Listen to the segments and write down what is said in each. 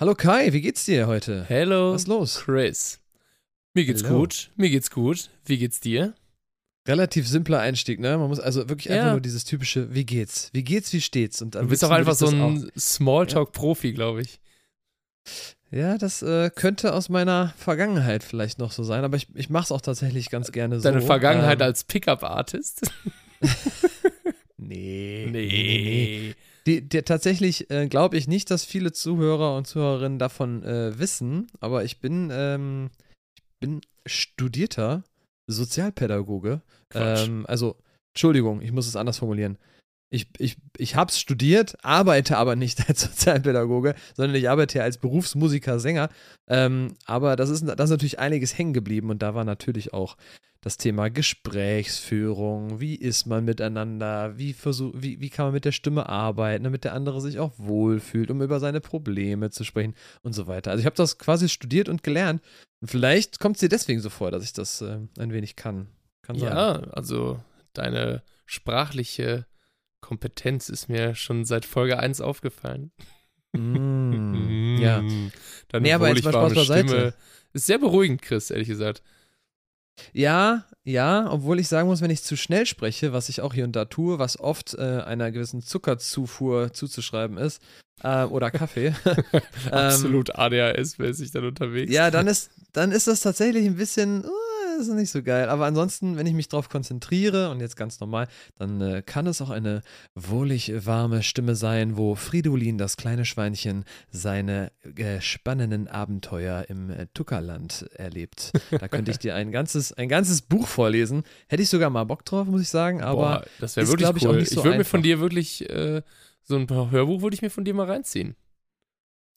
Hallo Kai, wie geht's dir heute? Hello. Was ist los? Chris. Mir geht's Hello. gut. Mir geht's gut. Wie geht's dir? Relativ simpler Einstieg, ne? Man muss also wirklich Ja. einfach nur dieses typische, wie geht's? Wie geht's, wie steht's? Und Du bist auch einfach so ein Smalltalk-Profi, glaube ich. Ja, das äh, könnte aus meiner Vergangenheit vielleicht noch so sein, aber ich, ich mach's auch tatsächlich ganz gerne so. Deine Vergangenheit ähm, als Pickup-Artist? Nee. nee. Die, der, tatsächlich äh, glaube ich nicht, dass viele Zuhörer und Zuhörerinnen davon äh, wissen, aber ich bin, ähm, ich bin studierter Sozialpädagoge. Ähm, also, Entschuldigung, ich muss es anders formulieren. Ich, ich, ich habe es studiert, arbeite aber nicht als Sozialpädagoge, sondern ich arbeite hier als Berufsmusiker, Sänger. Ähm, aber das ist, da ist natürlich einiges hängen geblieben und da war natürlich auch das Thema Gesprächsführung, wie ist man miteinander, wie, versuch, wie, wie kann man mit der Stimme arbeiten, damit der andere sich auch wohlfühlt, um über seine Probleme zu sprechen und so weiter. Also ich habe das quasi studiert und gelernt. Und vielleicht kommt es dir deswegen so vor, dass ich das äh, ein wenig kann. Kann sein. Ja, also deine sprachliche Kompetenz ist mir schon seit Folge 1 aufgefallen. Mm, ja. Deine Nee, aber jetzt mal Spaß beiseite. Stimme ist sehr beruhigend, Chris, ehrlich gesagt. Ja, ja, obwohl ich sagen muss, wenn ich zu schnell spreche, was ich auch hier und da tue, was oft äh, einer gewissen Zuckerzufuhr zuzuschreiben ist, äh, oder Kaffee. ähm, Absolut ADHS-mäßig dann unterwegs. Ja, dann ist, dann ist das tatsächlich ein bisschen, uh, ist nicht so geil. Aber ansonsten, wenn ich mich darauf konzentriere und jetzt ganz normal, dann äh, kann es auch eine wohlig warme Stimme sein, wo Fridolin, das kleine Schweinchen, seine äh, spannenden Abenteuer im äh, Tuckerland erlebt. Da könnte ich dir ein ganzes, ein ganzes Buch vorlesen. Hätte ich sogar mal Bock drauf, muss ich sagen. Aber Boah, das wäre ist, wirklich ich, auch cool. nicht so ich würde mir von dir wirklich äh, so ein paar Hörbuch würde ich mir von dir mal reinziehen.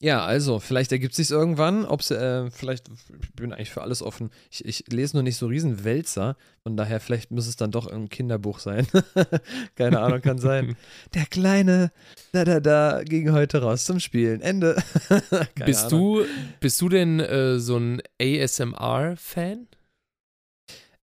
Ja, also, vielleicht ergibt sich irgendwann, ob äh, vielleicht, ich bin eigentlich für alles offen. Ich, ich lese nur nicht so riesen Wälzer, von daher vielleicht muss es dann doch ein Kinderbuch sein. Keine Ahnung, kann sein. Der kleine, da, da, da, ging heute raus zum Spielen. Ende. Bist Ahnung. du bist du denn äh, so ein ASMR-Fan?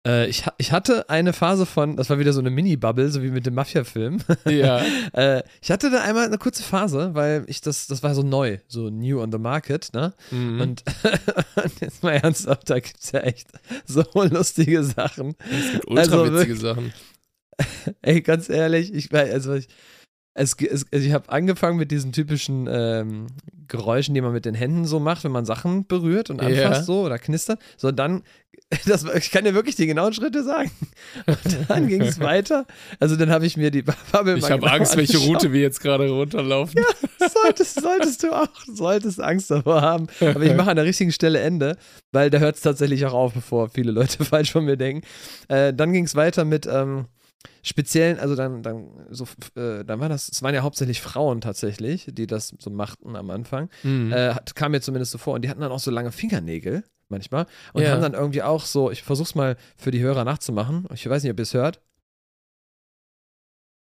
Äh, ich, ich hatte eine Phase von, das war wieder so eine Mini-Bubble, so wie mit dem Mafia-Film. Ja. äh, ich hatte da einmal eine kurze Phase, weil ich das, das war so neu, so new on the market, ne? Mhm. Und jetzt mal ernsthaft, da gibt es ja echt so lustige Sachen. es gibt ultra also witzige Sachen. Ey, ganz ehrlich, ich weiß, also ich, es, es, also ich habe angefangen mit diesen typischen ähm, Geräuschen, die man mit den Händen so macht, wenn man Sachen berührt und anfasst Ja. so oder knistert. So, dann, das, ich kann dir wirklich die genauen Schritte sagen. Und dann ging es weiter. Also dann habe ich mir die Bubble Ich habe genau Angst, welche. Route wir jetzt gerade runterlaufen. solltest, solltest du auch, solltest Angst davor haben. Aber ich mache an der richtigen Stelle Ende, weil da hört es tatsächlich auch auf, bevor viele Leute falsch von mir denken. Äh, dann ging es weiter mit ähm, speziellen, also dann, dann so, äh, dann war das, es waren ja hauptsächlich Frauen tatsächlich, die das so machten am Anfang. Mhm. Äh, kam mir zumindest so vor. Und die hatten dann auch so lange Fingernägel manchmal und Ja. haben dann irgendwie auch so, ich versuch's mal für die Hörer nachzumachen. Ich weiß nicht, ob ihr es hört.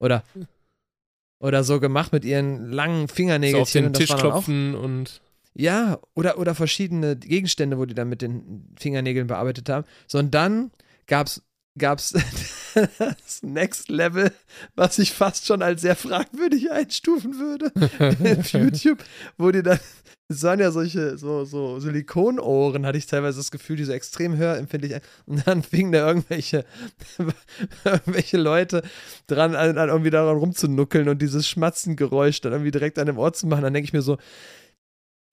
Oder oder so gemacht mit ihren langen so Fingernägelchen. auf den und Tisch klopfen und ja, oder, oder verschiedene Gegenstände, wo die dann mit den Fingernägeln bearbeitet haben. So, und dann gab's, gab's das Next Level, was ich fast schon als sehr fragwürdig einstufen würde auf YouTube, wo die dann, es waren ja solche, so, so Silikonohren, hatte ich teilweise das Gefühl, die so extrem hörempfindlich, und dann fingen da irgendwelche, irgendwelche Leute dran, an, an irgendwie daran rumzunuckeln und dieses Schmatzengeräusch dann irgendwie direkt an dem Ohr zu machen, dann denke ich mir so,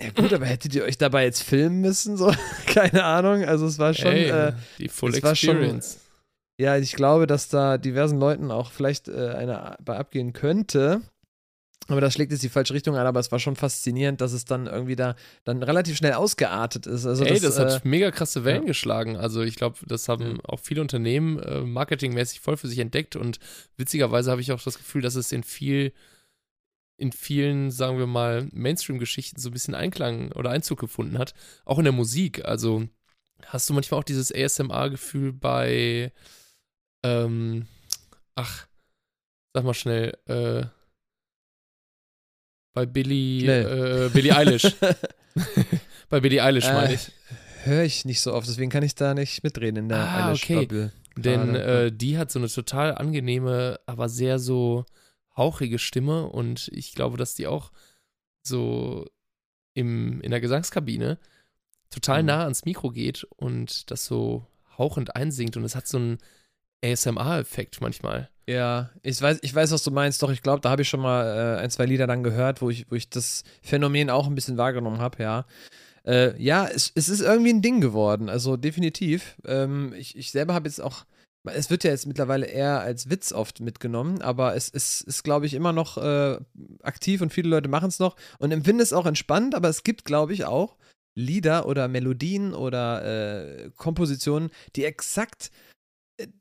ja gut, aber hättet ihr euch dabei jetzt filmen müssen? So, keine Ahnung. Also es war schon, ey, äh, die Full es war schon- Experience. Ja, ich glaube, dass da diversen Leuten auch vielleicht äh, eine bei abgehen könnte. Aber das schlägt jetzt die falsche Richtung an, aber es war schon faszinierend, dass es dann irgendwie da dann relativ schnell ausgeartet ist. Also Ey, das, das, äh, hat mega krasse Wellen ja. geschlagen. Also ich glaube, das haben Ja. auch viele Unternehmen äh, marketingmäßig voll für sich entdeckt und witzigerweise habe ich auch das Gefühl, dass es in viel in vielen, sagen wir mal, Mainstream-Geschichten so ein bisschen Einklang oder Einzug gefunden hat. Auch in der Musik. Also hast du manchmal auch dieses ASMR-Gefühl bei, ähm, ach, sag mal schnell, äh, bei Billie, Schnell. äh, Billie Eilish. bei Billie Eilish meine Äh, ich. höre ich nicht so oft, deswegen kann ich da nicht mitreden in der Ah, okay. Eilish-Bubble. Denn gerade. äh, die hat so eine total angenehme, aber sehr so hauchige Stimme und ich glaube, dass die auch so im, in der Gesangskabine total Mhm. nah ans Mikro geht und das so hauchend einsingt und es hat so einen ASMR-Effekt manchmal. Ja, ich weiß, ich weiß, was du meinst, doch ich glaube, da habe ich schon mal äh, ein, zwei Lieder dann gehört, wo ich, wo ich das Phänomen auch ein bisschen wahrgenommen habe, ja. Äh, ja, es, es ist irgendwie ein Ding geworden, also definitiv. Ähm, ich, ich selber habe jetzt auch, es wird ja jetzt mittlerweile eher als Witz oft mitgenommen, aber es, es ist, glaube ich, immer noch äh, aktiv und viele Leute machen es noch und empfinden es auch entspannt, aber es gibt, glaube ich, auch Lieder oder Melodien oder äh, Kompositionen, die exakt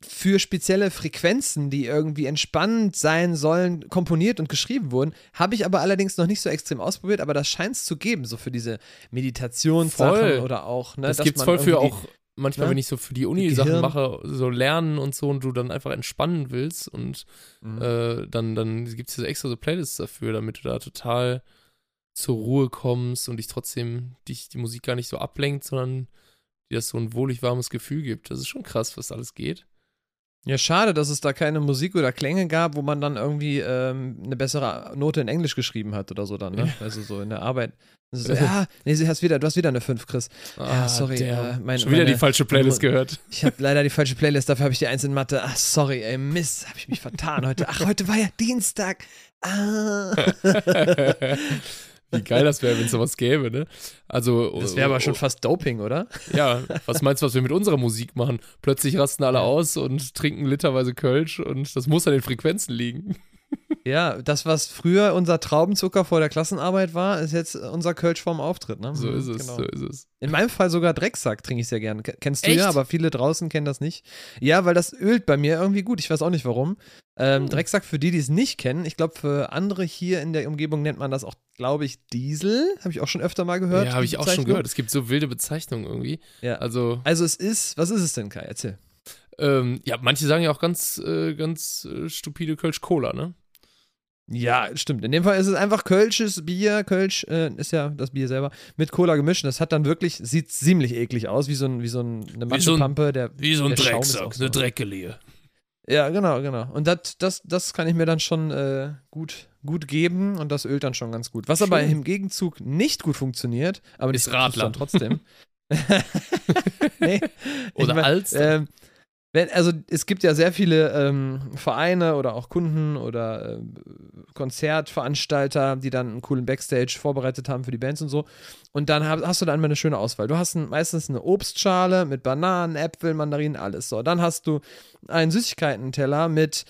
für spezielle Frequenzen, die irgendwie entspannend sein sollen, komponiert und geschrieben wurden. Habe ich aber allerdings noch nicht so extrem ausprobiert, aber das scheint es zu geben, so für diese Meditationssachen oder auch, ne, das gibt's man voll für auch manchmal, ne? wenn ich so für die Uni Sachen Gehirn. mache, so lernen und so und du dann einfach entspannen willst und Mhm. äh, dann, dann gibt es extra so Playlists dafür, damit du da total zur Ruhe kommst und dich trotzdem dich die Musik gar nicht so ablenkt, sondern dir das so ein wohlig warmes Gefühl gibt. Das ist schon krass, was alles geht. Ja, schade, dass es da keine Musik oder Klänge gab, wo man dann irgendwie ähm, eine bessere Note in Englisch geschrieben hat oder so dann, ne? Also so in der Arbeit. So, ja, nee, du hast wieder, du hast wieder eine 5, Chris. Ja, sorry, äh, mein- schon wieder meine- die falsche Playlist gehört. Ich habe leider die falsche Playlist, dafür habe ich die Eins in Mathe. Ach, sorry, ey, Mist, habe ich mich vertan heute. Ach, heute war ja Dienstag. Ah. Wie geil das wäre, wenn es sowas gäbe, ne? Also, Das wäre aber schon fast Doping, oder? Ja, was meinst du, was wir mit unserer Musik machen? Plötzlich rasten alle aus und trinken literweise Kölsch und das muss an den Frequenzen liegen. Ja, das, was früher unser Traubenzucker vor der Klassenarbeit war, ist jetzt unser Kölsch vorm Auftritt, ne? So Mhm, ist es, genau. so ist es. In meinem Fall sogar Drecksack trinke ich sehr gern. Ke- Kennst du Echt? ja, aber viele draußen kennen das nicht. Ja, weil das ölt bei mir irgendwie gut. Ich weiß auch nicht warum. Ähm, Hm. Drecksack für die, die es nicht kennen. Ich glaube, für andere hier in der Umgebung nennt man das auch, glaube ich, Diesel. Habe ich auch schon öfter mal gehört. ja, habe ich auch schon gehört. Es gibt so wilde Bezeichnungen irgendwie. Ja. Also, Also es ist, was ist es denn, Kai? Erzähl. Ähm, ja, manche sagen ja auch ganz, äh, ganz äh, stupide Kölsch-Cola, ne? Ja, stimmt. In dem Fall ist es einfach Kölsches Bier. Kölsch äh, ist ja das Bier selber mit Cola gemischt. Das hat dann wirklich, sieht ziemlich eklig aus, wie so, ein, wie so ein, eine Matschepampe. der, Wie so ein Drecksack, so. eine Dreckelie. Ja, genau, genau. Und das, das, das kann ich mir dann schon äh, gut, gut geben und das ölt dann schon ganz gut. Was aber Schön. im Gegenzug nicht gut funktioniert, aber Ist Radler. trotzdem. nee, Oder ich mein, Alster. ähm, wenn, also es gibt ja sehr viele ähm, Vereine oder auch Kunden oder ähm, Konzertveranstalter, die dann einen coolen Backstage vorbereitet haben für die Bands und so. Und dann hab, hast du dann mal eine schöne Auswahl. Du hast ein, meistens eine Obstschale mit Bananen, Äpfeln, Mandarinen, alles. So, dann hast du einen Süßigkeitenteller mit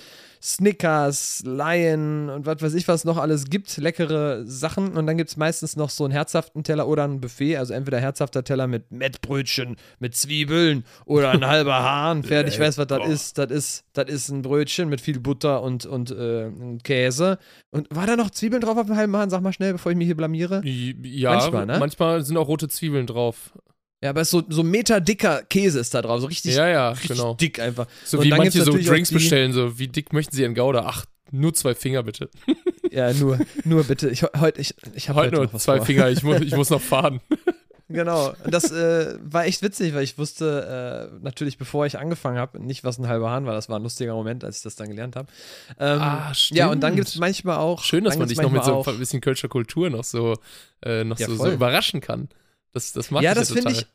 Snickers, Lion und was weiß ich, was noch alles gibt, leckere Sachen. Und dann gibt es meistens noch so einen herzhaften Teller oder ein Buffet, also entweder herzhafter Teller mit Mettbrötchen, mit Zwiebeln oder ein halber Hahn. Fertig, ich weiß, was das ist. Das ist, das ist ein Brötchen mit viel Butter und, und äh, Käse. Und war da noch Zwiebeln drauf auf dem halben Hahn? Sag mal schnell, bevor ich mich hier blamiere. ja, manchmal, ne? manchmal sind auch rote Zwiebeln drauf. Ja, aber es ist so, so Meter dicker Käse ist da drauf, so richtig, ja, ja, richtig genau. dick einfach. So Und wie manche so Drinks bestellen, so wie dick möchten sie ihren Gouda? Ach, nur zwei Finger bitte. Ja, nur, nur bitte. Ich, heute, ich, ich habe Heute heute nur zwei vor. Finger, ich, mu ich muss noch fahren. Genau. Und das äh, war echt witzig, weil ich wusste äh, natürlich, bevor ich angefangen habe, nicht, was ein halber Hahn war. Das war ein lustiger Moment, als ich das dann gelernt habe. Ähm, Ah, Ja, und dann stimmt. gibt es manchmal auch. Schön, dass man dich noch mit so ein bisschen Kölscher Kultur noch so, äh, noch Ja, so, so überraschen kann. Das, das mag ja, das ja finde ich,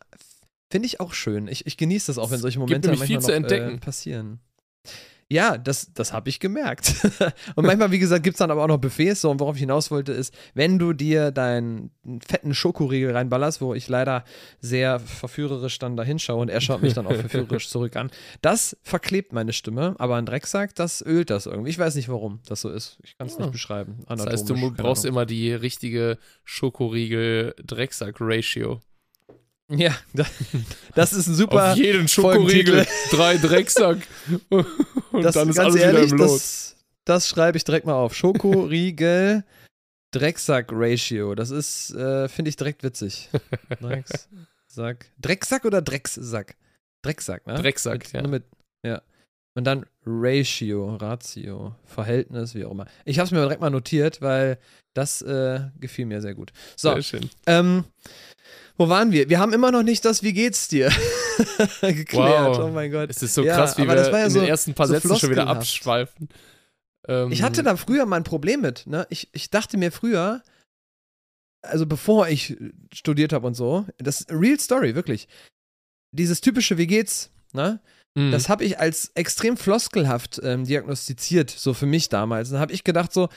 find ich auch schön. Ich, ich genieße das auch, wenn solche Momente manchmal zu noch, entdecken. Äh, passieren. Ja, das, das habe ich gemerkt. und manchmal, wie gesagt, gibt es dann aber auch noch Buffets. So, und worauf ich hinaus wollte, ist, wenn du dir deinen fetten Schokoriegel reinballerst, wo ich leider sehr verführerisch dann da hinschaue und er schaut mich dann auch verführerisch zurück an, das verklebt meine Stimme, aber ein Drecksack, das ölt das irgendwie. Ich weiß nicht, warum das so ist. Ich kann es Ja. nicht beschreiben. Das heißt, du brauchst immer die richtige Schokoriegel-Drecksack-Ratio. Ja, da- das ist ein super. Auf jeden. Schokoriegel drei Drecksack. Und das, dann ist ganz alles ehrlich, wieder im Lot. das, das schreibe ich direkt mal auf. Schokoriegel Drecksack-Ratio. Das ist, äh, finde ich direkt witzig. Drecksack. Drecksack oder Dreckssack? Drecksack, ne? Drecksack, mit, ja. Mit, ja. Und dann Ratio, Ratio, Verhältnis, wie auch immer. Ich habe es mir direkt mal notiert, weil das äh, gefiel mir sehr gut. So, Sehr schön. ähm, wo waren wir? Wir haben immer noch nicht das Wie geht's dir geklärt. Wow. Oh mein Gott. Es ist so Ja, krass, wie wir ja in so- den ersten paar so Sätzen schon wieder abschweifen. Ähm, Ich hatte da früher mal ein Problem mit. Ne? Ich, ich dachte mir früher, also bevor ich studiert habe und so, das ist Real Story, wirklich. Dieses typische, wie geht's, ne? Mhm. Das habe ich als extrem floskelhaft ähm, diagnostiziert, so für mich damals. Dann habe ich gedacht so,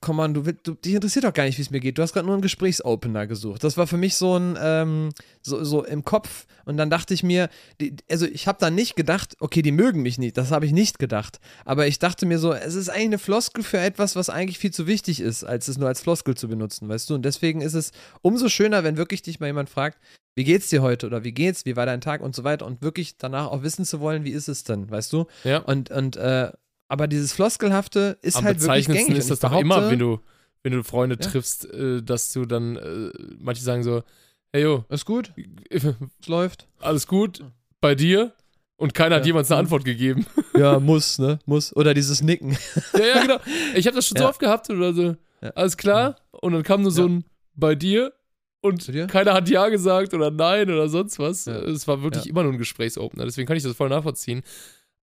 komm on, du, du dich interessiert doch gar nicht, wie es mir geht. Du hast gerade nur einen Gesprächsopener gesucht. Das war für mich so ein, ähm, so, so im Kopf. Und dann dachte ich mir, die, also ich habe dann nicht gedacht, okay, die mögen mich nicht. Das habe ich nicht gedacht. Aber ich dachte mir so, es ist eigentlich eine Floskel für etwas, was eigentlich viel zu wichtig ist, als es nur als Floskel zu benutzen, weißt du? Und deswegen ist es umso schöner, wenn wirklich dich mal jemand fragt, wie geht's dir heute oder wie geht's, wie war dein Tag und so weiter und wirklich danach auch wissen zu wollen, wie ist es denn, weißt du? ja. Und, und, äh, aber dieses Floskelhafte ist Am halt wirklich gängig. ist das doch immer, wenn du, wenn du Freunde Ja. triffst, äh, dass du dann, äh, manche sagen so, hey yo, Ist gut, es läuft. alles gut bei dir? Und keiner hat Ja. jemals eine. Antwort gegeben. Ja, muss, ne? Muss. Oder dieses Nicken. ja, ja, genau. Ich habe das schon so Ja. oft gehabt oder so, Ja. alles klar? Und dann kam nur so Ja. ein bei dir und dir? keiner hat Ja gesagt oder Nein oder sonst was. Ja. Es war wirklich Ja. immer nur ein Gesprächsopener, deswegen kann ich das voll nachvollziehen.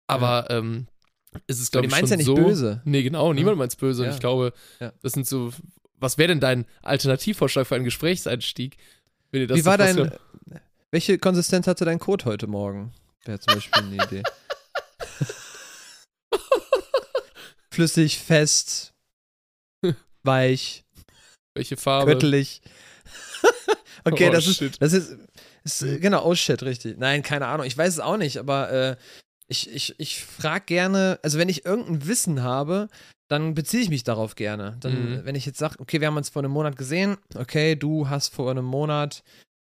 Aber ähm, es ist, Aber glaube ich, schon ja nicht so. böse. Nee, genau, niemand meint's böse. Und Ja. ich glaube, Ja. das sind so. Was wäre denn dein Alternativvorschlag für einen Gesprächseinstieg? Wenn ihr das Wie war dein. Welche Konsistenz hatte dein Code heute Morgen? Wäre zum Beispiel eine Idee. Flüssig, fest, weich, Welche Farbe? göttlich. okay, Oh, das ist. shit. Das ist, ist. äh, Genau, oh shit, richtig. Nein, keine Ahnung. Ich weiß es auch nicht, aber äh, ich, ich, ich frage gerne, also wenn ich irgendein Wissen habe, dann beziehe ich mich darauf gerne. Dann, Mhm. wenn ich jetzt sage, okay, wir haben uns vor einem Monat gesehen, okay, du hast vor einem Monat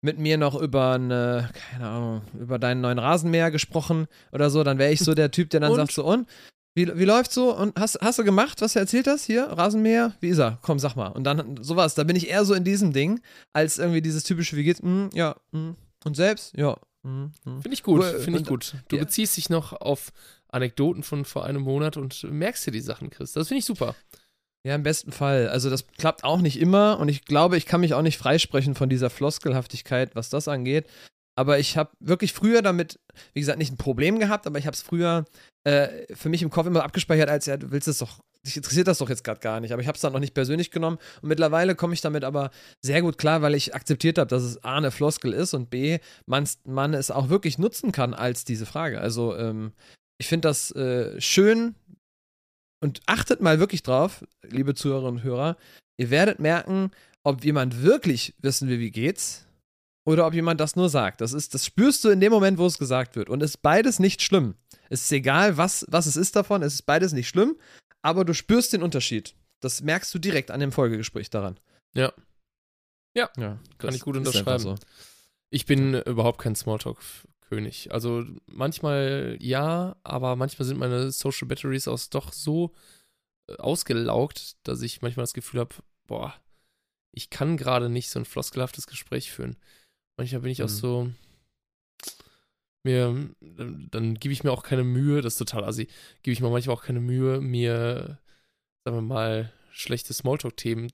mit mir noch über eine, keine Ahnung, über deinen neuen Rasenmäher gesprochen oder so, dann wäre ich so der Typ, der dann Und? sagt so, und? Wie, wie läuft's so? Und hast, hast du gemacht, was du erzählt hast? Hier, Rasenmäher? Wie ist er? Komm, sag mal. Und dann sowas. Da bin ich eher so in diesem Ding, als irgendwie dieses typische, wie geht's? Hm, ja, hm. Und selbst? Ja. Hm, hm. Finde ich gut, Wo- finde ich gut. Du ja. beziehst dich noch auf Anekdoten von vor einem Monat und merkst dir die Sachen, Chris. Das finde ich super. Ja, im besten Fall. Also das klappt auch nicht immer und ich glaube, ich kann mich auch nicht freisprechen von dieser Floskelhaftigkeit, was das angeht. Aber ich habe wirklich früher damit, wie gesagt, nicht ein Problem gehabt, aber ich habe es früher äh, für mich im Kopf immer abgespeichert, als ja, du willst es doch, dich interessiert das doch jetzt gerade gar nicht. Aber ich habe es dann noch nicht persönlich genommen und mittlerweile komme ich damit aber sehr gut klar, weil ich akzeptiert habe, dass es A, eine Floskel ist und B, man's, man es auch wirklich nutzen kann als diese Frage. Also ähm, ich finde das äh, schön, und achtet mal wirklich drauf, liebe Zuhörerinnen und Hörer, ihr werdet merken, ob jemand wirklich wissen will, wie geht's, oder ob jemand das nur sagt. Das ist, das spürst du in dem Moment, wo es gesagt wird. Und es ist beides nicht schlimm. Es ist egal, was, was es ist davon, es ist beides nicht schlimm, aber du spürst den Unterschied. Das merkst du direkt an dem Folgegespräch daran. Ja. Ja, ja kann ich gut unterschreiben. Ich bin überhaupt kein Smalltalk-König. Also manchmal ja, aber manchmal sind meine Social Batteries auch doch so äh, ausgelaugt, dass ich manchmal das Gefühl habe, boah, ich kann gerade nicht so ein floskelhaftes Gespräch führen. Manchmal bin ich auch Mhm. so, mir, dann, dann gebe ich mir auch keine Mühe, das ist total assi, gebe ich mir manchmal auch keine Mühe, mir, sagen wir mal, schlechte Smalltalk-Themen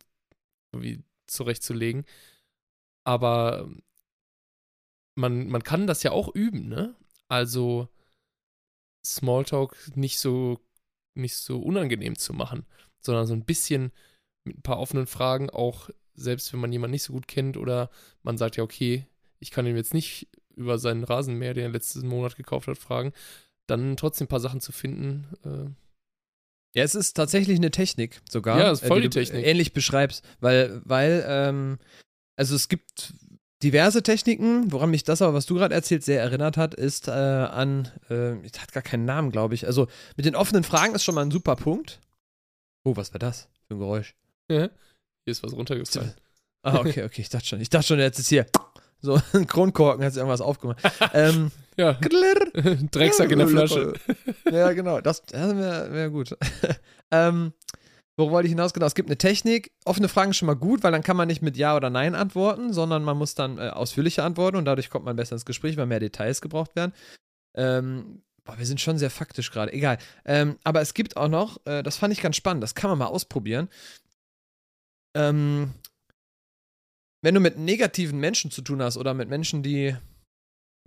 irgendwie zurechtzulegen. Aber man, man kann das ja auch üben, ne? Also Smalltalk nicht so, nicht so unangenehm zu machen, sondern so ein bisschen mit ein paar offenen Fragen auch, selbst wenn man jemanden nicht so gut kennt oder man sagt ja, okay, ich kann ihm jetzt nicht über seinen Rasenmäher, den er letzten Monat gekauft hat, fragen, dann trotzdem ein paar Sachen zu finden. Äh, Ja, es ist tatsächlich eine Technik sogar. Ja, ist voll äh, die die du Technik. Ähnlich beschreibst, weil, weil, ähm, also es gibt diverse Techniken, woran mich das aber, was du gerade erzählt, sehr erinnert hat, ist äh, an, äh, hat gar keinen Namen, glaube ich. Also mit den offenen Fragen ist schon mal ein super Punkt. Oh, was war das für ein Geräusch? hier ist was runtergefallen. Ah, okay, okay, ich dachte schon. Ich dachte schon, jetzt ist hier so ein Kronkorken, hat sich irgendwas aufgemacht. ähm, Ja, Drecksack in der Flasche. Ja, genau. Das, das wäre wär gut. ähm, worauf wollte ich hinaus? Genau, es gibt eine Technik. Offene Fragen ist schon mal gut, weil dann kann man nicht mit Ja oder Nein antworten, sondern man muss dann äh, ausführlicher antworten und dadurch kommt man besser ins Gespräch, weil mehr Details gebraucht werden. Ähm, boah, wir sind schon sehr faktisch gerade. Egal. Ähm, aber es gibt auch noch, äh, das fand ich ganz spannend, das kann man mal ausprobieren. Ähm, wenn du mit negativen Menschen zu tun hast oder mit Menschen, die.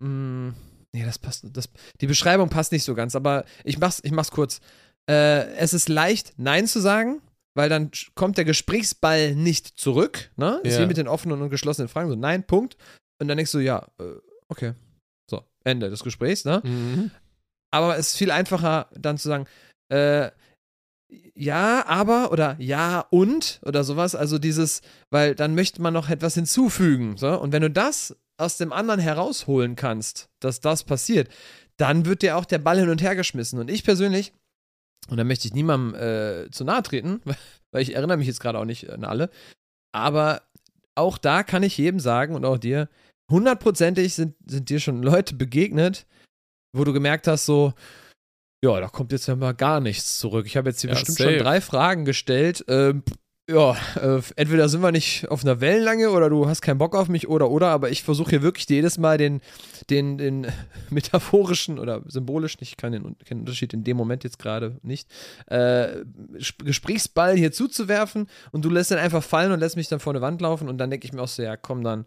Mh, nee, das passt. Das, die Beschreibung passt nicht so ganz, aber ich mach's, ich mach's kurz. Äh, es ist leicht, Nein zu sagen, weil dann kommt der Gesprächsball nicht zurück, ne? Ist Ja. wie mit den offenen und geschlossenen Fragen so, nein, Punkt. Und dann denkst du, ja, äh, okay. So, Ende des Gesprächs, ne? Mhm. Aber es ist viel einfacher, dann zu sagen, äh, ja, aber oder ja und oder sowas. Also dieses, weil dann möchte man noch etwas hinzufügen. So? Und wenn du das aus dem anderen herausholen kannst, dass das passiert, dann wird dir auch der Ball hin und her geschmissen. Und ich persönlich, und da möchte ich niemandem äh, zu nahe treten, weil ich erinnere mich jetzt gerade auch nicht an alle, aber auch da kann ich jedem sagen und auch dir, hundertprozentig sind, sind dir schon Leute begegnet, wo du gemerkt hast, so, ja, da kommt jetzt ja mal gar nichts zurück. Ich habe jetzt hier Ja, bestimmt safe. schon drei Fragen gestellt. Ähm, ja, äh, entweder sind wir nicht auf einer Wellenlange oder du hast keinen Bock auf mich oder oder, aber ich versuche hier wirklich jedes Mal den, den, den metaphorischen oder symbolischen, ich kann den, Unterschied in dem Moment jetzt gerade nicht, äh, Sp- Gesprächsball hier zuzuwerfen und du lässt den einfach fallen und lässt mich dann vor eine Wand laufen und dann denke ich mir auch so, ja, komm dann,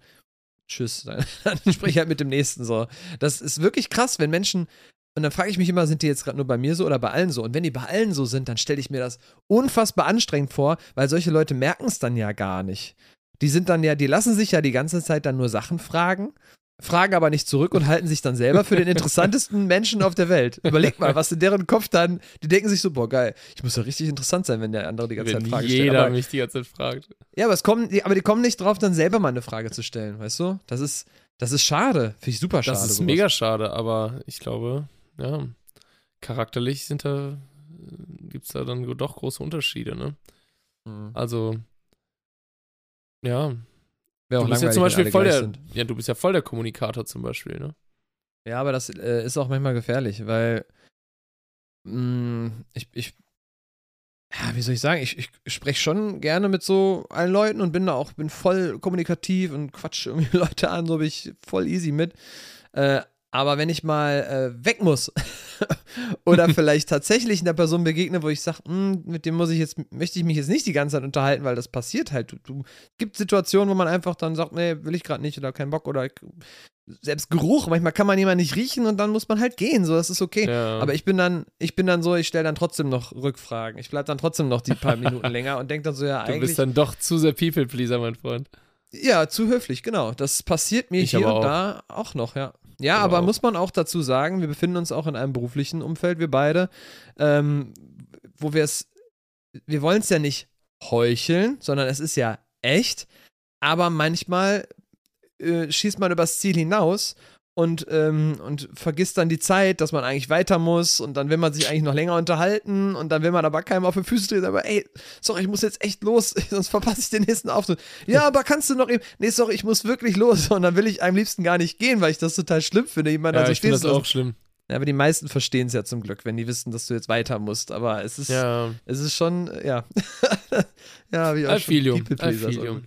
tschüss, dann, dann sprich halt mit dem nächsten so. Das ist wirklich krass, wenn Menschen und dann frage ich mich immer, sind die jetzt gerade nur bei mir so oder bei allen so? Und wenn die bei allen so sind, dann stelle ich mir das unfassbar anstrengend vor, weil solche Leute merken es dann ja gar nicht. Die sind dann ja, die lassen sich ja die ganze Zeit dann nur Sachen fragen, fragen aber nicht zurück und halten sich dann selber für den interessantesten Menschen auf der Welt. Überleg mal, was in deren Kopf dann, die denken sich so, boah, geil, ich muss ja richtig interessant sein, wenn der andere die ganze Wenn Zeit Fragen stellt. jeder mich die ganze Zeit fragt. ja, aber es kommen, die, aber die kommen nicht drauf, dann selber mal eine Frage zu stellen, weißt du? Das ist, das ist schade. Finde ich super schade. Das ist sowas. mega schade, aber ich glaube, ja, charakterlich sind da, gibt es da dann doch große Unterschiede, ne? Mhm. Also, ja, Wäre auch du bist ja zum Beispiel voll der, sind. ja, du bist ja voll der Kommunikator zum Beispiel, ne? Ja, aber das äh, ist auch manchmal gefährlich, weil mh, ich, ich, ja, wie soll ich sagen, ich, ich spreche schon gerne mit so allen Leuten und bin da auch, bin voll kommunikativ und quatsch irgendwie Leute an, so bin ich voll easy mit. Äh, aber wenn ich mal äh, weg muss oder vielleicht tatsächlich einer Person begegne, wo ich sage, mit dem muss ich jetzt, möchte ich mich jetzt nicht die ganze Zeit unterhalten, weil das passiert halt. Du, du gibt Situationen, wo man einfach dann sagt, nee, will ich gerade nicht oder keinen Bock oder selbst Geruch, manchmal kann man jemanden nicht riechen und dann muss man halt gehen, so, das ist okay. Ja. Aber ich bin dann, ich bin dann so, ich stelle dann trotzdem noch Rückfragen. Ich bleibe dann trotzdem noch die paar Minuten länger und denke dann so, ja, du eigentlich. bist dann doch zu sehr People-Pleaser, mein Freund. ja, zu höflich, genau. Das passiert mir Ich hier und auch. da auch noch, ja. Ja, Aber aber muss man auch dazu sagen, wir befinden uns auch in einem beruflichen Umfeld, wir beide, ähm, wo wir es, wir wollen es ja nicht heucheln, sondern es ist ja echt, aber manchmal äh, schießt man übers Ziel hinaus und, ähm, und vergisst dann die Zeit, dass man eigentlich weiter muss und dann will man sich eigentlich noch länger unterhalten und dann will man aber keinem auf die Füße treten, aber ey, sorry, ich muss jetzt echt los, sonst verpasse ich den nächsten Auftritt. Ja, aber kannst du noch eben, nee, sorry, ich muss wirklich los und dann will ich am liebsten gar nicht gehen, weil ich das total schlimm finde, jemand Ja, also ich finde das auch schlimm. Ja, aber die meisten verstehen es ja zum Glück, wenn die wissen, dass du jetzt weiter musst, aber es ist, Ja, es ist schon, äh, ja, ja, wie auch I schon gut.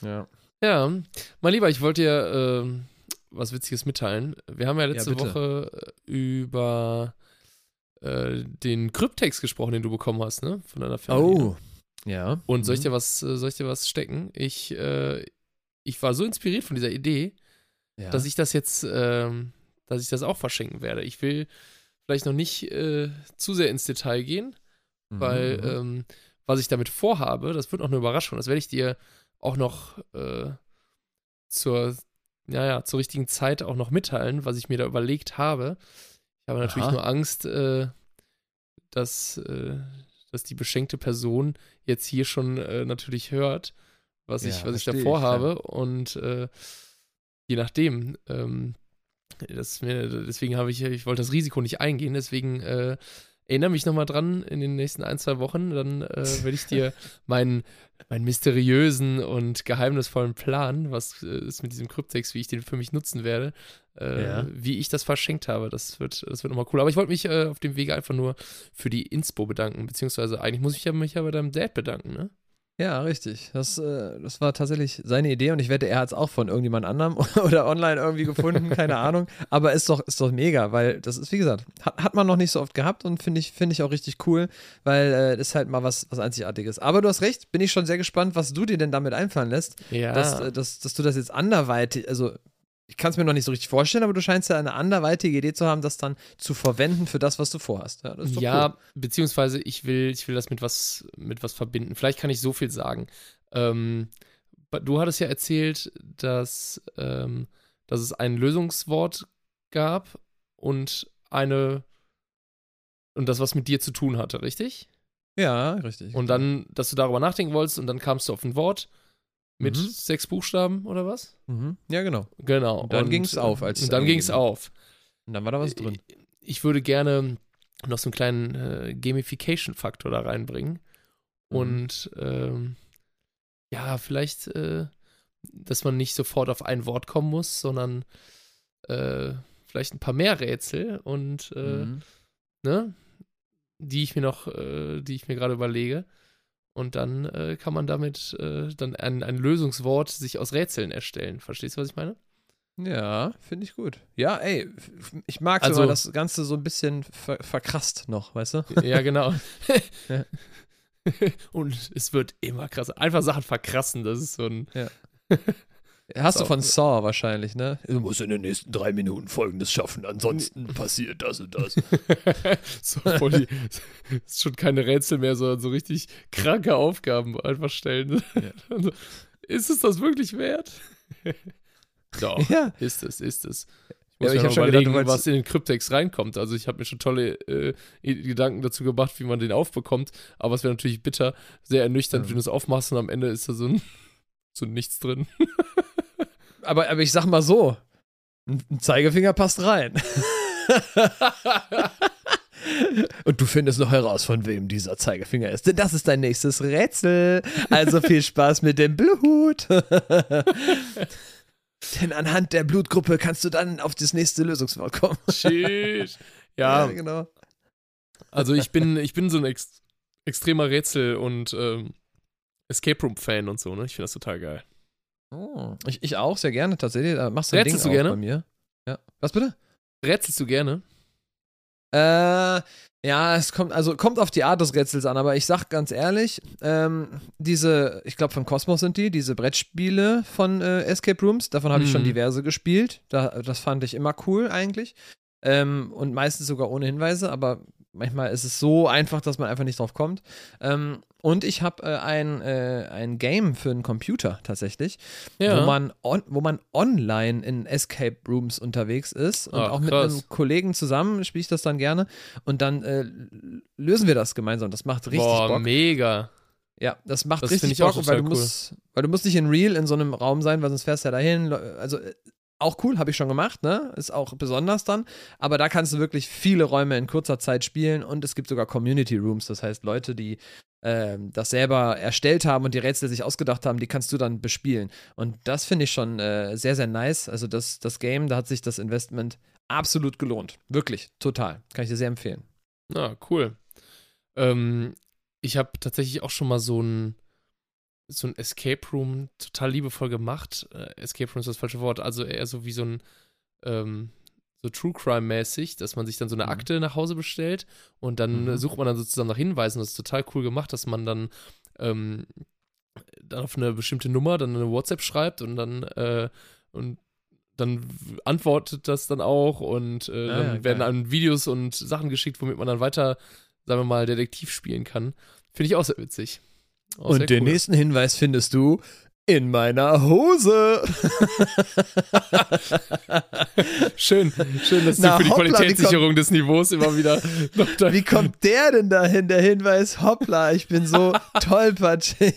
Ja. Ja, mein Lieber, ich wollte dir äh, was Witziges mitteilen. Wir haben ja letzte bitte. Woche äh, über äh, den Kryptext gesprochen, den du bekommen hast, ne? Von deiner Familie. Oh, ja. Und soll ich Mhm. dir was, äh, soll ich dir was stecken? Ich, äh, ich war so inspiriert von dieser Idee, ja. dass ich das jetzt, ähm, dass ich das auch verschenken werde. Ich will vielleicht noch nicht äh, zu sehr ins Detail gehen, Mhm, weil mhm. ähm, was ich damit vorhabe, das wird auch eine Überraschung. Das werde ich dir auch noch äh, zur, ja, ja, zur richtigen Zeit auch noch mitteilen, was ich mir da überlegt habe. Ich habe natürlich Aha. nur Angst, äh, dass, äh, dass die beschenkte Person jetzt hier schon äh, natürlich hört, was ich, Ja, was ich da ich, vorhabe. Und äh, je nachdem, ähm, das mir, deswegen habe ich, ich wollte das Risiko nicht eingehen, deswegen äh, erinnere mich nochmal dran in den nächsten ein, zwei Wochen, dann äh, werde ich dir meinen, meinen mysteriösen und geheimnisvollen Plan, was äh, ist mit diesem Kryptex, wie ich den für mich nutzen werde, äh, Ja. wie ich das verschenkt habe. Das wird, das wird nochmal cool. Aber ich wollte mich äh, auf dem Wege einfach nur für die Inspo bedanken, beziehungsweise eigentlich muss ich mich ja bei deinem Dad bedanken, ne? Ja, richtig. Das, äh, das war tatsächlich seine Idee und ich wette, er hat es auch von irgendjemand anderem oder online irgendwie gefunden, keine Ahnung. Aber ist doch, ist doch mega, weil das ist, wie gesagt, hat, hat man noch nicht so oft gehabt und finde ich, finde ich auch richtig cool, weil äh, ist halt mal was, was Einzigartiges. Aber du hast recht, bin ich schon sehr gespannt, was du dir denn damit einfallen lässt, Ja. dass, äh, dass, dass du das jetzt anderweitig, also ich kann es mir noch nicht so richtig vorstellen, aber du scheinst ja eine anderweitige Idee zu haben, das dann zu verwenden für das, was du vorhast. Ja, ja cool. beziehungsweise ich will, ich will das mit was, mit was verbinden. Vielleicht kann ich so viel sagen. Ähm, du hattest ja erzählt, dass, ähm, dass es ein Lösungswort gab und eine und das was mit dir zu tun hatte, richtig? Ja, richtig. Und dann, dass du darüber nachdenken wolltest und dann kamst du auf ein Wort mit mhm. sechs Buchstaben oder was? Mhm. Ja, genau. Genau. Und dann ging es auf. Als und dann ging es auf. Und dann war da was drin. Ich, ich würde gerne noch so einen kleinen äh, Gamification-Faktor da reinbringen. Mhm. Und ähm, ja, vielleicht, äh, dass man nicht sofort auf ein Wort kommen muss, sondern äh, vielleicht ein paar mehr Rätsel und äh, mhm. ne, die ich mir noch, äh, die ich mir gerade überlege. Und dann äh, kann man damit äh, dann ein, ein Lösungswort sich aus Rätseln erstellen. Verstehst du, was ich meine? Ja, finde ich gut. Ja, ey, ich mag also, sogar das Ganze so ein bisschen ver verkrasst noch, weißt du? Ja, genau. ja. Und es wird immer krasser. Einfach Sachen verkrassen, das ist so ein. Ja. Hast du von Saw wahrscheinlich, ne? Du musst in den nächsten drei Minuten folgendes schaffen, ansonsten passiert das und das. so voll die, ist schon keine Rätsel mehr, sondern so richtig kranke Aufgaben einfach stellen. Ja. Ist es das wirklich wert? Doch, ja. ist es, ist es. Ich muss ja, ich habe schon überlegen, gedacht, was in den Kryptex reinkommt. Also ich habe mir schon tolle äh, Gedanken dazu gemacht, wie man den aufbekommt. Aber es wäre natürlich bitter, sehr ernüchternd, ja. wenn du es aufmachst und am Ende ist da so ein so nichts drin. Aber, aber ich sag mal so: ein Zeigefinger passt rein. Und du findest noch heraus, von wem dieser Zeigefinger ist. Denn das ist dein nächstes Rätsel. Also viel Spaß mit dem Blut. Denn anhand der Blutgruppe kannst du dann auf das nächste Lösungswort kommen. Sheesh. Ja, ja, genau. Also ich bin, ich bin so ein ex extremer Rätsel- und ähm, Escape Room-Fan und so, ne? Ich finde das total geil. Oh, ich, ich auch, sehr gerne tatsächlich. Da machst du ein Rätselst Ding du gerne? bei mir. Ja. Was bitte? Rätselst du gerne? Äh, ja, es kommt, also kommt auf die Art des Rätsels an, aber ich sag ganz ehrlich, ähm, diese, ich glaube von Cosmos sind die, diese Brettspiele von äh, Escape Rooms, davon habe ich schon mhm. diverse gespielt. Da, das fand ich immer cool eigentlich. Ähm, und meistens sogar ohne Hinweise, aber manchmal ist es so einfach, dass man einfach nicht drauf kommt. Ähm, und ich habe äh, ein, äh, ein Game für einen Computer tatsächlich, ja. wo, man on, wo man online in Escape Rooms unterwegs ist. Und Ach, auch mit krass. einem Kollegen zusammen spiele ich das dann gerne. Und dann äh, lösen wir das gemeinsam. Das macht richtig Boah, Bock. mega. Ja, das macht das richtig Bock, weil du, cool. musst, weil du musst nicht in Real in so einem Raum sein, weil sonst fährst du ja dahin. Also äh, auch cool, habe ich schon gemacht, ne? Ist auch besonders dann. Aber da kannst du wirklich viele Räume in kurzer Zeit spielen und es gibt sogar Community Rooms, das heißt Leute, die äh, das selber erstellt haben und die Rätsel sich ausgedacht haben, die kannst du dann bespielen. Und das finde ich schon äh, sehr, sehr nice. Also das, das Game, da hat sich das Investment absolut gelohnt. Wirklich, total. Kann ich dir sehr empfehlen. Na, ah, cool. Ähm, ich habe tatsächlich auch schon mal so ein so ein Escape Room total liebevoll gemacht. Äh, Escape Room ist das falsche Wort, also eher so wie so ein ähm, so True Crime mäßig, dass man sich dann so eine mhm. Akte nach Hause bestellt und dann mhm. sucht man dann sozusagen nach Hinweisen. Das ist total cool gemacht, dass man dann ähm, dann auf eine bestimmte Nummer dann eine WhatsApp schreibt und dann äh, und dann antwortet das dann auch und äh, ah, dann ja, werden dann Videos und Sachen geschickt, womit man dann weiter, sagen wir mal, Detektiv spielen kann. Finde ich auch sehr witzig. Auch und den cool. nächsten Hinweis findest du in meiner Hose. schön, schön, dass Na, du für die hoppla, Qualitätssicherung kommt, des Niveaus immer wieder noch da Wie kommt der denn dahin, der Hinweis? Hoppla, ich bin so tollpatschig.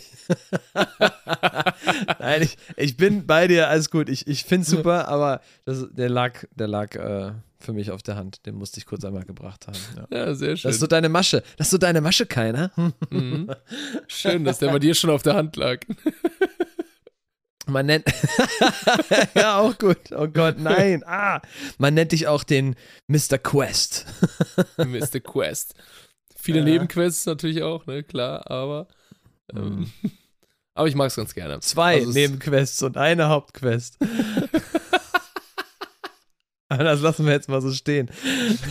Nein, ich, ich bin bei dir, alles gut. Ich, ich finde es super, aber das, der lag, der lag äh, für mich auf der Hand. Den musste ich kurz einmal gebracht haben. Ja, ja sehr schön. Das ist so deine Masche. Das ist so deine Masche, keiner. Mhm. Schön, dass der bei dir schon auf der Hand lag. Man nennt. ja, auch gut. Oh Gott, nein. Ah, man nennt dich auch den Mr. Quest. Mr. Quest. Viele ja. Nebenquests natürlich auch, ne, klar, aber. Ähm, mhm. aber ich mag es ganz gerne. Zwei also Nebenquests und eine Hauptquest. das lassen wir jetzt mal so stehen.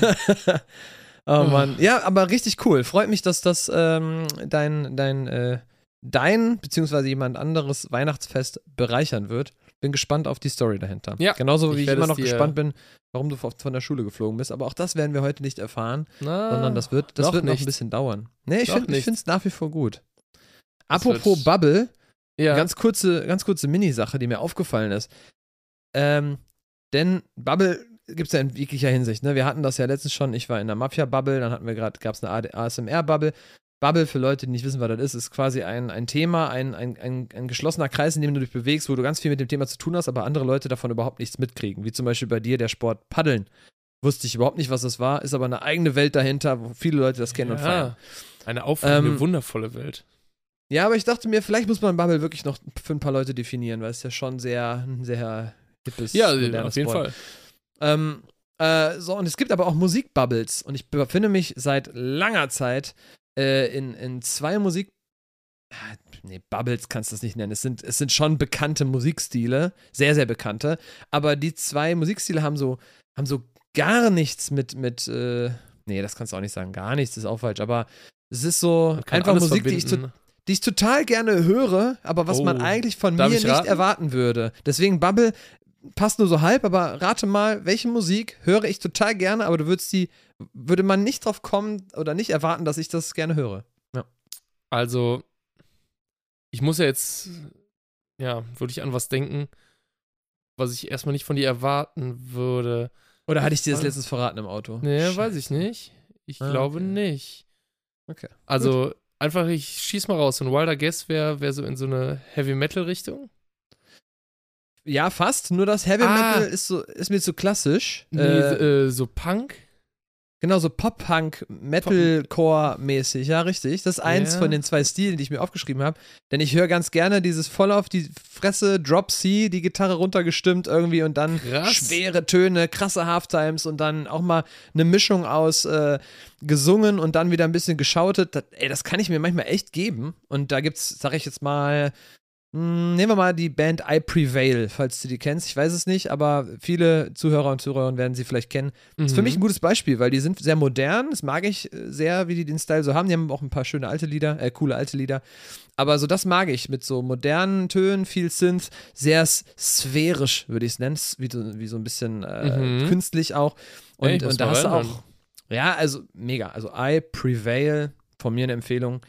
oh Mann. Ja, aber richtig cool. Freut mich, dass das ähm, dein, dein, äh, dein beziehungsweise jemand anderes Weihnachtsfest bereichern wird. bin gespannt auf die Story dahinter. Ja, Genauso ich wie ich werde immer noch gespannt bin, warum du von der Schule geflogen bist. Aber auch das werden wir heute nicht erfahren, Na, sondern das wird, das noch wird noch nicht. ein bisschen dauern. Nee, ich finde es nach wie vor gut. Das Apropos Bubble, ja. ganz kurze, ganz kurze Mini-Sache, die mir aufgefallen ist. Ähm, denn Bubble gibt es ja in jeglicher Hinsicht. Ne? Wir hatten das ja letztens schon. Ich war in der Mafia-Bubble, dann hatten wir gerade, gab es eine ASMR-Bubble. Bubble, für Leute, die nicht wissen, was das ist, ist quasi ein, ein Thema, ein, ein, ein, ein geschlossener Kreis, in dem du dich bewegst, wo du ganz viel mit dem Thema zu tun hast, aber andere Leute davon überhaupt nichts mitkriegen. Wie zum Beispiel bei dir der Sport Paddeln. Wusste ich überhaupt nicht, was das war, ist aber eine eigene Welt dahinter, wo viele Leute das kennen und feiern. ja. Eine aufregende, Ähm, wundervolle Welt. Ja, aber ich dachte mir, vielleicht muss man Bubble wirklich noch für ein paar Leute definieren, weil es ja schon sehr, sehr hippes, Ja, auf jeden Sport. Fall. Ähm, äh, so, und es gibt aber auch Musikbubbles. Und ich befinde mich seit langer Zeit äh, in, in zwei Musik. Ah, Nee, Bubbles kannst du das nicht nennen. Es sind, es sind schon bekannte Musikstile, sehr, sehr bekannte. Aber die zwei Musikstile haben so, haben so gar nichts mit, mit, äh, nee, das kannst du auch nicht sagen. Gar nichts ist auch falsch. Aber es ist so Man einfach Musik, die ich, to die ich total gerne höre, aber was man Oh. eigentlich von mir ich nicht raten? erwarten würde. Deswegen Bubble passt nur so halb, aber rate mal, welche Musik höre ich total gerne, aber du würdest die, würde man nicht drauf kommen oder nicht erwarten, dass ich das gerne höre. Also, ich muss ja jetzt, ja, würde ich an was denken, was ich erstmal nicht von dir erwarten würde. Oder hatte ich dir das Voll. letztens verraten im Auto? Nee, Scheiße. weiß ich nicht. Ich Ah, glaube okay. nicht. Okay. Also, einfach, ich schieß mal raus. Ein Wilder Guess wäre wär so in so eine Heavy-Metal-Richtung. Ja, fast. Nur das Heavy Ah. Metal ist, so, ist mir zu klassisch. Nee, äh, äh, so Punk. Genau, so Pop-Punk, Metalcore-mäßig, ja, richtig. Das ist eins Ja. von den zwei Stilen, die ich mir aufgeschrieben habe. Denn ich höre ganz gerne dieses voll auf die Fresse, Drop C, die Gitarre runtergestimmt irgendwie und dann Krass. schwere Töne, krasse Halftimes und dann auch mal eine Mischung aus äh, gesungen und dann wieder ein bisschen geschautet. Das, ey, das kann ich mir manchmal echt geben. Und da gibt's, sag ich jetzt mal, nehmen wir mal die Band I Prevail, falls du die kennst. Ich weiß es nicht, aber viele Zuhörer und Zuhörerinnen werden sie vielleicht kennen. Das ist für Mhm. mich ein gutes Beispiel, weil die sind sehr modern. Das mag ich äh, sehr, wie die den Style so haben. Die haben auch ein paar schöne alte Lieder, äh, coole alte Lieder. Aber so das mag ich mit so modernen Tönen, viel Synth, sehr sphärisch, würde ich es nennen. Wie so, wie so ein bisschen äh, Mhm. künstlich auch. Und, Ey, ich muss und da hast du auch, ja, also mega. Also I Prevail, von mir eine Empfehlung.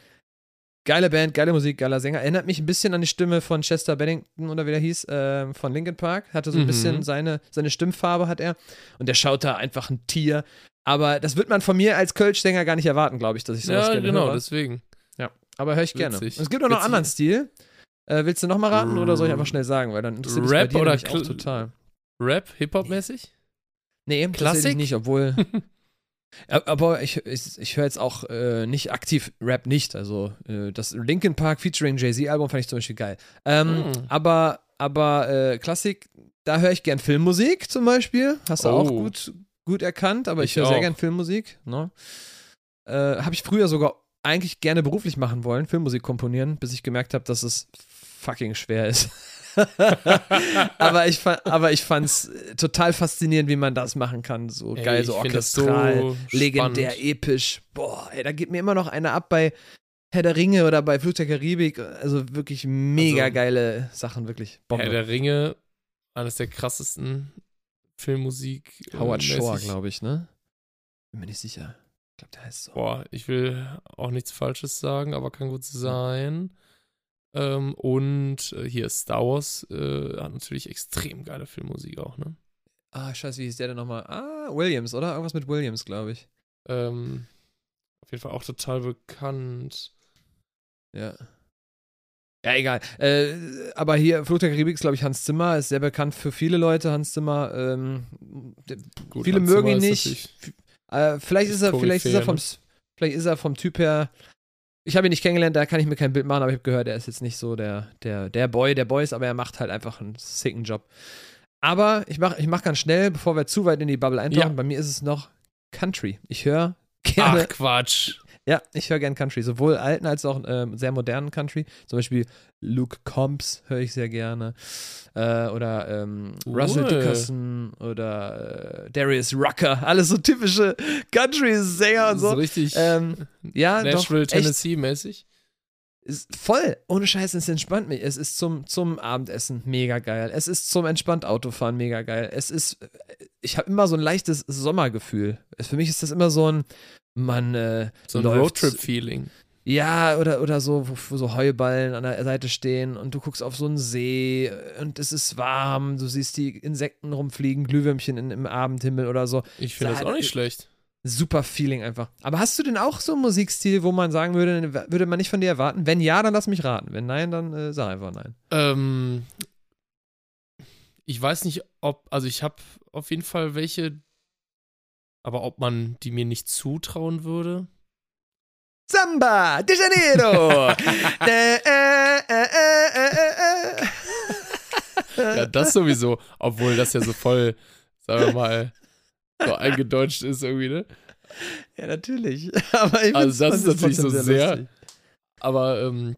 Geile Band, geile Musik, geiler Sänger. Erinnert mich ein bisschen an die Stimme von Chester Bennington oder wie der hieß, ähm, von Linkin Park. Hatte so ein Mhm. bisschen seine, seine Stimmfarbe hat er. Und der schaut da einfach ein Tier. Aber das wird man von mir als Kölsch-Sänger gar nicht erwarten, glaube ich, dass ich sowas Ja, gerne genau, höre. deswegen. Aber höre ich gerne. Witzig. Und es gibt auch noch einen Witzig. anderen Stil. Äh, willst du noch mal raten oder soll ich einfach schnell sagen? Weil dann interessiert mich bei Rap dir oder auch total. Rap, Hip-Hop-mäßig? Nee, Klassik? nicht, obwohl. Ja, Aber ich, ich, ich höre jetzt auch äh, nicht aktiv Rap nicht. Also äh, das Linkin Park featuring Jay-Z-Album fand ich zum Beispiel geil. Ähm, Mm. Aber, aber äh, Klassik, da höre ich gern Filmmusik zum Beispiel. Hast du auch Oh. gut, gut erkannt, aber ich, Ich höre sehr auch. gern Filmmusik. Ne? Äh, Habe ich früher sogar eigentlich gerne beruflich machen wollen, Filmmusik komponieren, bis ich gemerkt habe, dass es fucking schwer ist. aber ich, aber ich fand es total faszinierend, wie man das machen kann. So Ey, geil, so orchestral, so legendär, spannend. episch. Boah, ey, da geht mir immer noch einer ab bei Herr der Ringe oder bei Fluch der Karibik. Also wirklich mega Also, geile Sachen, wirklich. Bombe. Herr der Ringe, eines der krassesten Filmmusik. äh, Howard Shore, glaube ich, ne? Bin mir nicht sicher. Ich glaube, der heißt so. Boah, ich will auch nichts Falsches sagen, aber kann gut sein. Ähm, und äh, hier Star Wars äh, hat natürlich extrem geile Filmmusik auch, ne? Ah, scheiße, wie hieß der denn nochmal? Ah, Williams, oder? Irgendwas mit Williams, glaube ich. Ähm, auf jeden Fall auch total bekannt. Ja. Ja, egal. Äh, aber hier, Fluch der Karibik ist, glaube ich, Hans Zimmer, ist sehr bekannt für viele Leute, Hans Zimmer. Ähm, Gut, viele Hans mögen ihn Zimmer ist nicht. Äh, vielleicht ist er, vielleicht ist er vom, ne? vielleicht ist er vom Typ her. Ich habe ihn nicht kennengelernt, da kann ich mir kein Bild machen, aber ich habe gehört, er ist jetzt nicht so der, der, der Boy der Boys, aber er macht halt einfach einen sicken Job. Aber ich mache ich mach ganz schnell, bevor wir zu weit in die Bubble eintauchen, Ja. bei mir ist es noch Country. Ich höre gerne, Ach, Quatsch. Ja, ich höre gerne Country, sowohl alten als auch ähm, sehr modernen Country. Zum Beispiel Luke Combs höre ich sehr gerne. Äh, oder ähm, Russell Cool. Dickerson oder äh, Darius Rucker. Alles so typische Country-Sänger und So so. richtig Ähm, ja, Nashville. Tennessee-mäßig. Ist voll, ohne Scheiß, es entspannt mich. Es ist zum, zum Abendessen mega geil. Es ist zum entspannt Autofahren mega geil. Es ist, ich habe immer so ein leichtes Sommergefühl. Für mich ist das immer so ein, man äh, So ein Roadtrip-Feeling. Ja, oder, oder so, wo, wo so Heuballen an der Seite stehen und du guckst auf so einen See und es ist warm, du siehst die Insekten rumfliegen, Glühwürmchen in, im Abendhimmel oder so. Ich finde das Sag- auch nicht schlecht. Super Feeling einfach. Aber hast du denn auch so einen Musikstil, wo man sagen würde, würde man nicht von dir erwarten? Wenn ja, dann lass mich raten. Wenn nein, dann äh, sag einfach nein. Ähm, ich weiß nicht, ob, also ich habe auf jeden Fall welche, aber ob man die mir nicht zutrauen würde. Samba de Janeiro! äh, äh, äh, äh, äh, äh. Ja, das sowieso, obwohl das ja so voll, sagen wir mal, so eingedeutscht ist irgendwie, ne? Ja, natürlich. Aber ich Also das ist natürlich so sehr- lustig. Aber ähm,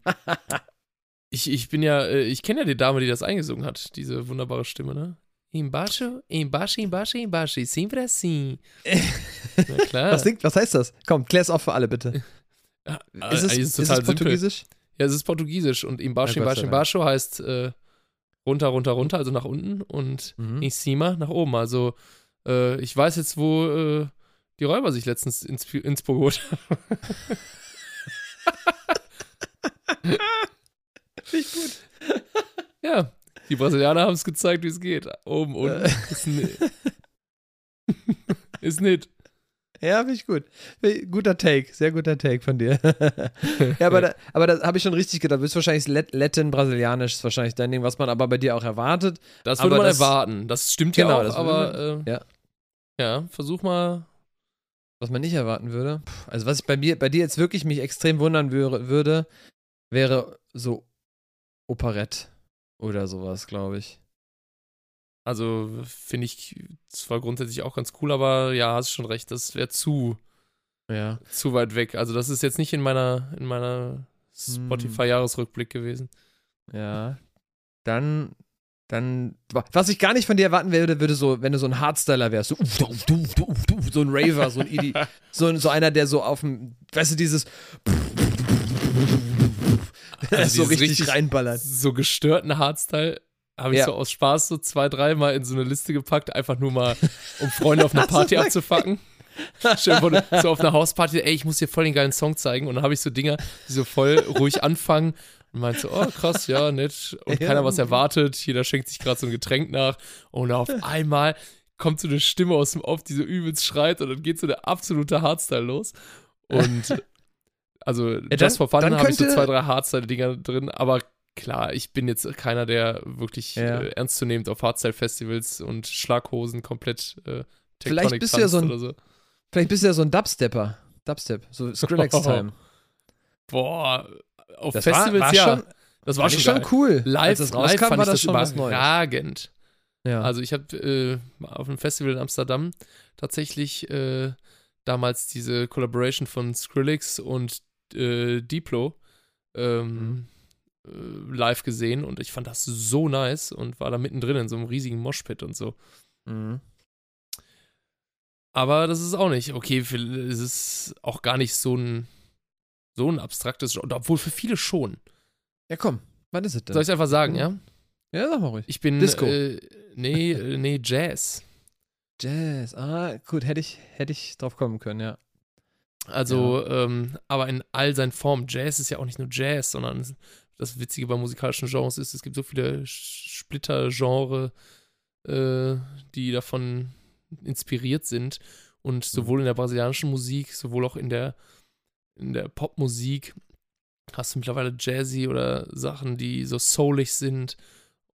ich, ich bin ja, äh, ich kenne ja die Dame, die das eingesungen hat, diese wunderbare Stimme, ne? Embaixo, embaixo, embaixo, embaixo, sempre assim. Na klar. Was, singt, was heißt das? Komm, klär's auf für alle, bitte. Ja, Ist es, eigentlich ist es simpel. Portugiesisch? Ja, es ist Portugiesisch und embaixo, embaixo, embaixo heißt äh, runter, runter, runter, also nach unten und Mhm. in cima nach oben. Also äh, ich weiß jetzt, wo äh, die Räuber sich letztens ins, ins geholt haben. Finde ich gut. Ja, die Brasilianer haben es gezeigt, wie es geht. Oben, unten. Äh. Ist, ni- ist nicht. Ja, finde ich gut. Guter Take, sehr guter Take von dir. ja, aber da, aber da habe ich schon richtig gedacht. Du bist wahrscheinlich Lat Latin, Brasilianisch ist wahrscheinlich dein Ding, was man aber bei dir auch erwartet. Das Aber würde man das- erwarten. Das stimmt Genau, ja auch, das aber äh, ja. ja, versuch mal. Was man nicht erwarten würde. Also, was ich bei mir, bei dir jetzt wirklich mich extrem wundern würde, würde wäre so Operette oder sowas, glaube ich. Also finde ich zwar grundsätzlich auch ganz cool, aber ja, hast schon recht, das wäre zu, Ja. zu weit weg. Also das ist jetzt nicht in meiner, in meiner Spotify-Jahresrückblick gewesen. Ja. Dann, dann, was ich gar nicht von dir erwarten würde, würde so, wenn du so ein Hardstyler wärst, so, uff, uff, uff, so ein Raver, so ein Idi, so, so einer, der so auf dem, weißt du, dieses Also so dieses richtig, reinballert. So gestörten Hardstyle habe ich Ja. so aus Spaß so zwei, dreimal in so eine Liste gepackt, einfach nur mal, um Freunde auf einer Party abzufacken. Du- so auf einer Hausparty, ey, ich muss dir voll den geilen Song zeigen. Und dann habe ich so Dinger, die so voll ruhig anfangen. Und meinte so, oh krass, ja, nett. Und keiner was erwartet. Jeder schenkt sich gerade so ein Getränk nach. Und auf einmal kommt so eine Stimme aus dem Off, die so übelst schreit. Und dann geht so der absolute Hardstyle los. Und also, dann- just for fun habe ich so zwei, drei Hardstyle-Dinger drin. Aber klar, ich bin jetzt keiner, der wirklich Ja. äh, ernstzunehmend auf Hardstyle-Festivals und Schlaghosen komplett äh, Vielleicht bist du ja so ein- oder so. Vielleicht bist du ja so ein Dubstepper. Dubstep, so Skrillex-Time. Boah, auf Das war, Festivals war ja. schon, das war war schon, schon cool. Live, das live rauskam, fand war das das schon überragend. Ja. Also ich habe äh, auf einem Festival in Amsterdam tatsächlich äh, damals diese Collaboration von Skrillex und äh, Diplo ähm, äh, live gesehen und ich fand das so nice und war da mittendrin in so einem riesigen Moshpit und so. Mhm. Aber das ist auch nicht. Okay, für, es ist auch gar nicht so ein, so ein abstraktes obwohl für viele schon. Ja, komm, was ist es denn? Soll ich einfach sagen, Mhm. ja? ja, sag mal ruhig. Ich bin. Disco. Äh, nee, äh, nee, Jazz. Jazz, ah, gut, hätte ich, hätte ich drauf kommen können, ja. Also, ähm, aber in all seinen Formen. Jazz ist ja auch nicht nur Jazz, sondern das Witzige bei musikalischen Genres ist, es gibt so viele Splittergenre, äh, die davon inspiriert sind. Und sowohl in der brasilianischen Musik, sowohl auch in der, in der Popmusik hast du mittlerweile Jazzy oder Sachen, die so soulig sind.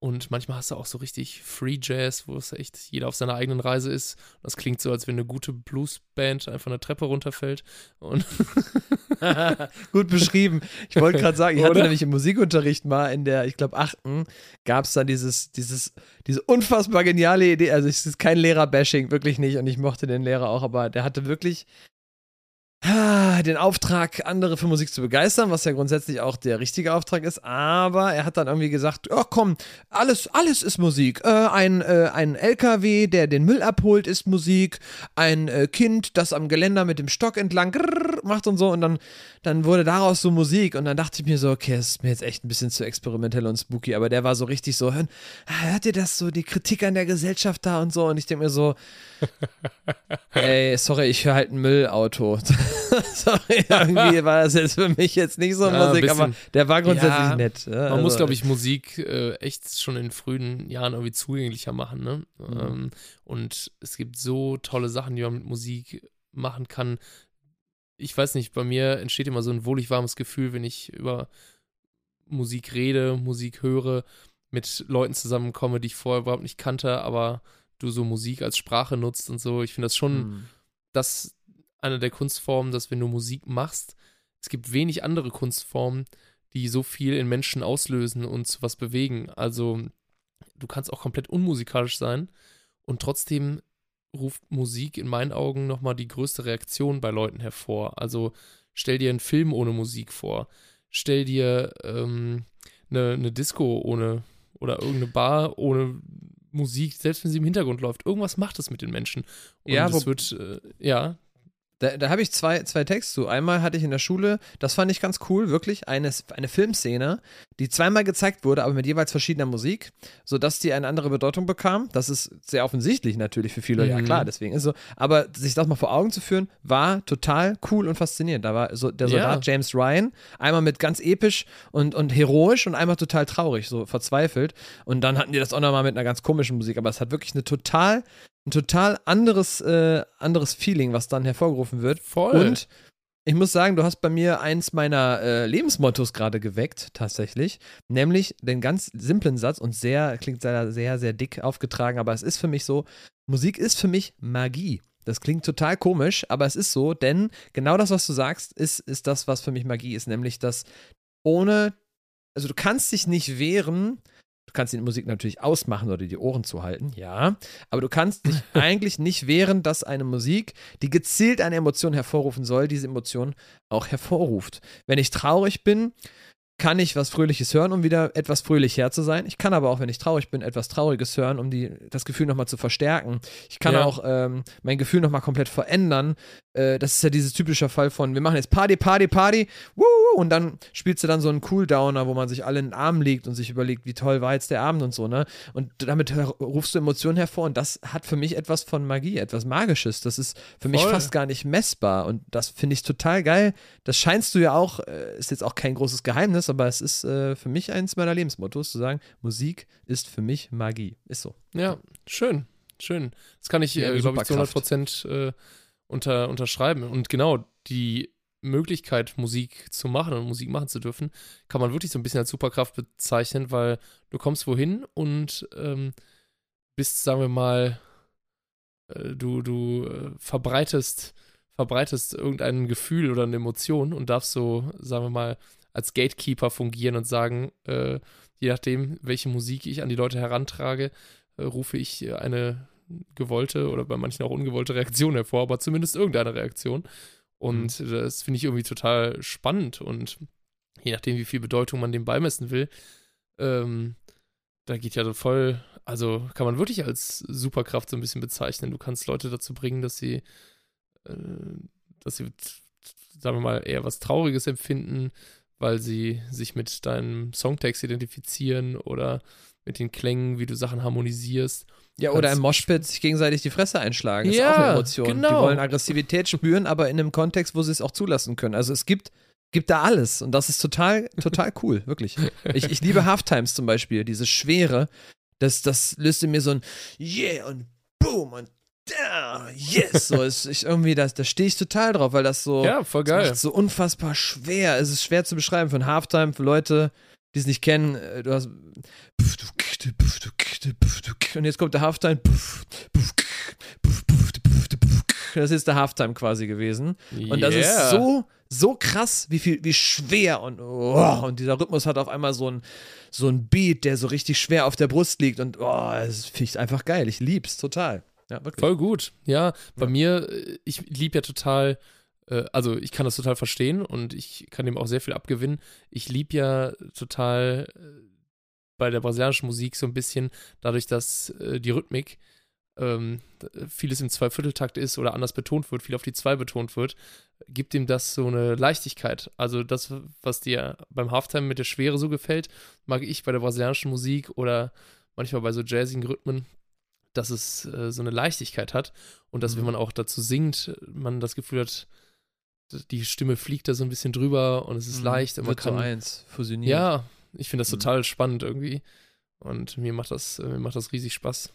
Und manchmal hast du auch so richtig Free Jazz, wo es echt jeder auf seiner eigenen Reise ist. Das klingt so, als wenn eine gute Bluesband einfach eine Treppe runterfällt. Und Gut beschrieben. Ich wollte gerade sagen, ich hatte nämlich im Musikunterricht mal in der, ich glaube, achten, gab es dann dieses, dieses, diese unfassbar geniale Idee. Also, es ist kein Lehrer-Bashing, wirklich nicht. Und ich mochte den Lehrer auch, aber der hatte wirklich den Auftrag, andere für Musik zu begeistern, was ja grundsätzlich auch der richtige Auftrag ist. Aber er hat dann irgendwie gesagt: Ach komm, alles, alles ist Musik. Äh, ein, äh, ein LKW, der den Müll abholt, ist Musik. Ein äh, Kind, das am Geländer mit dem Stock entlang grrr, macht und so. Und dann, dann wurde daraus so Musik. Und dann dachte ich mir so: Okay, das ist mir jetzt echt ein bisschen zu experimentell und spooky. Aber der war so richtig so: Hört, hört ihr das so, die Kritik an der Gesellschaft da und so? Und ich denke mir so: Ey, sorry, ich höre halt ein Müllauto. sorry, irgendwie war das jetzt für mich jetzt nicht so Ja, Musik, bisschen- aber der war grundsätzlich Ja, nett. Ja, Man also, muss, glaube ich, Musik äh, echt schon in frühen Jahren irgendwie zugänglicher machen. Ne? Mhm. Ähm, und es gibt so tolle Sachen, die man mit Musik machen kann. Ich weiß nicht, bei mir entsteht immer so ein wohlig warmes Gefühl, wenn ich über Musik rede, Musik höre, mit Leuten zusammenkomme, die ich vorher überhaupt nicht kannte, aber du so Musik als Sprache nutzt und so. Ich finde das schon Hm. das eine der Kunstformen, dass wenn du Musik machst, es gibt wenig andere Kunstformen, die so viel in Menschen auslösen und zu was bewegen. Also du kannst auch komplett unmusikalisch sein und trotzdem ruft Musik in meinen Augen nochmal die größte Reaktion bei Leuten hervor. Also stell dir einen Film ohne Musik vor. Stell dir ähm, eine, eine Disco ohne oder irgendeine Bar ohne Musik, selbst wenn sie im Hintergrund läuft. Irgendwas macht es mit den Menschen. Und Ja, es wird, äh, ja, Da, da habe ich zwei, zwei Texte zu. Einmal hatte ich in der Schule, das fand ich ganz cool, wirklich, eine, eine Filmszene, die zweimal gezeigt wurde, aber mit jeweils verschiedener Musik, sodass die eine andere Bedeutung bekam. Das ist sehr offensichtlich natürlich für viele, ja Mhm. klar, deswegen ist so. Aber sich das mal vor Augen zu führen, war total cool und faszinierend. Da war so der Ja. Soldat James Ryan, einmal mit ganz episch und, und heroisch und einmal total traurig, so verzweifelt. Und dann hatten die das auch nochmal mit einer ganz komischen Musik, aber es hat wirklich eine total ein total anderes, äh, anderes Feeling, was dann hervorgerufen wird. voll. Und ich muss sagen, du hast bei mir eins meiner äh, Lebensmottos gerade geweckt, tatsächlich. Nämlich den ganz simplen Satz und sehr, klingt sehr, sehr, sehr dick aufgetragen, aber es ist für mich so: Musik ist für mich Magie. Das klingt total komisch, aber es ist so, denn genau das, was du sagst, ist, ist das, was für mich Magie ist. Nämlich, dass ohne, also du kannst dich nicht wehren, kannst die Musik natürlich ausmachen oder die Ohren zuhalten, ja, aber du kannst dich eigentlich nicht wehren, dass eine Musik, die gezielt eine Emotion hervorrufen soll, diese Emotion auch hervorruft. Wenn ich traurig bin, kann ich was Fröhliches hören, um wieder etwas fröhlicher zu sein. Ich kann aber auch, wenn ich traurig bin, etwas Trauriges hören, um die, das Gefühl nochmal zu verstärken. Ich kann Ja. auch ähm, mein Gefühl nochmal komplett verändern. Äh, das ist ja dieses typische Fall von, wir machen jetzt Party, Party, Party, wuhu, und dann spielst du dann so einen Cooldowner, wo man sich alle in den Arm legt und sich überlegt, wie toll war jetzt der Abend und so, ne? Und damit rufst du Emotionen hervor und das hat für mich etwas von Magie, etwas Magisches. Das ist für mich Voll. fast gar nicht messbar und das finde ich total geil. Das scheinst du ja auch, äh, ist jetzt auch kein großes Geheimnis, aber es ist äh, für mich eins meiner Lebensmottos, zu sagen, Musik ist für mich Magie. Ist so. Ja, schön, schön. Das kann ich, Ja, äh, glaube ich, zu 100 Superkraft. Prozent äh, unter, unterschreiben. Und genau, die Möglichkeit, Musik zu machen und Musik machen zu dürfen, kann man wirklich so ein bisschen als Superkraft bezeichnen, weil du kommst wohin und ähm, bist, sagen wir mal, äh, du, du äh, verbreitest, verbreitest irgendein Gefühl oder eine Emotion und darfst so, sagen wir mal, als Gatekeeper fungieren und sagen, äh, je nachdem, welche Musik ich an die Leute herantrage, äh, rufe ich eine gewollte oder bei manchen auch ungewollte Reaktion hervor, aber zumindest irgendeine Reaktion. Und das finde ich irgendwie total spannend und je nachdem, wie viel Bedeutung man dem beimessen will, ähm, da geht ja so voll, also kann man wirklich als Superkraft so ein bisschen bezeichnen. Du kannst Leute dazu bringen, dass sie, äh, dass sie, sagen wir mal, eher was Trauriges empfinden, weil sie sich mit deinem Songtext identifizieren oder mit den Klängen, wie du Sachen harmonisierst. Ja, oder im Moshpit sich gegenseitig die Fresse einschlagen. ist Ja, auch eine Emotion. Die genau. wollen Aggressivität spüren, aber in einem Kontext, wo sie es auch zulassen können. Also es gibt, gibt da alles und das ist total, total cool, wirklich. Ich, ich liebe Halftimes zum Beispiel, diese Schwere, das, das löst in mir so ein Yeah und Boom und da, yes. So ist ich irgendwie, das, da stehe ich total drauf, weil das so, Ja, voll das geil. macht so unfassbar schwer. Es ist schwer zu beschreiben für ein Halftime, für Leute, die es nicht kennen. äh, Du hast. Und jetzt kommt der Halftime. Das ist der Halftime quasi gewesen. Und das ist Yeah. so, so krass, wie viel, wie schwer und, oh, und dieser Rhythmus hat auf einmal so ein, so ein Beat, der so richtig schwer auf der Brust liegt und oh, das finde ich einfach geil. Ich lieb's total. Ja, wirklich. Voll gut. Ja, bei Ja. mir, äh, ich liebe ja total äh, also ich kann das total verstehen und ich kann dem auch sehr viel abgewinnen. Ich liebe ja total äh, bei der brasilianischen Musik so ein bisschen, dadurch, dass äh, die Rhythmik ähm, vieles im Zweivierteltakt ist oder anders betont wird, viel auf die Zwei betont wird, gibt ihm das so eine Leichtigkeit. Also das, was dir beim Halftime mit der Schwere so gefällt, mag ich bei der brasilianischen Musik oder manchmal bei so jazzigen Rhythmen, dass es äh, so eine Leichtigkeit hat und dass, mhm. wenn man auch dazu singt, man das Gefühl hat, die Stimme fliegt da so ein bisschen drüber und es ist mhm. leicht. Und man kann, eins fusionieren. Ja, ich finde das mhm. total spannend irgendwie. Und mir macht das, mir macht das riesig Spaß.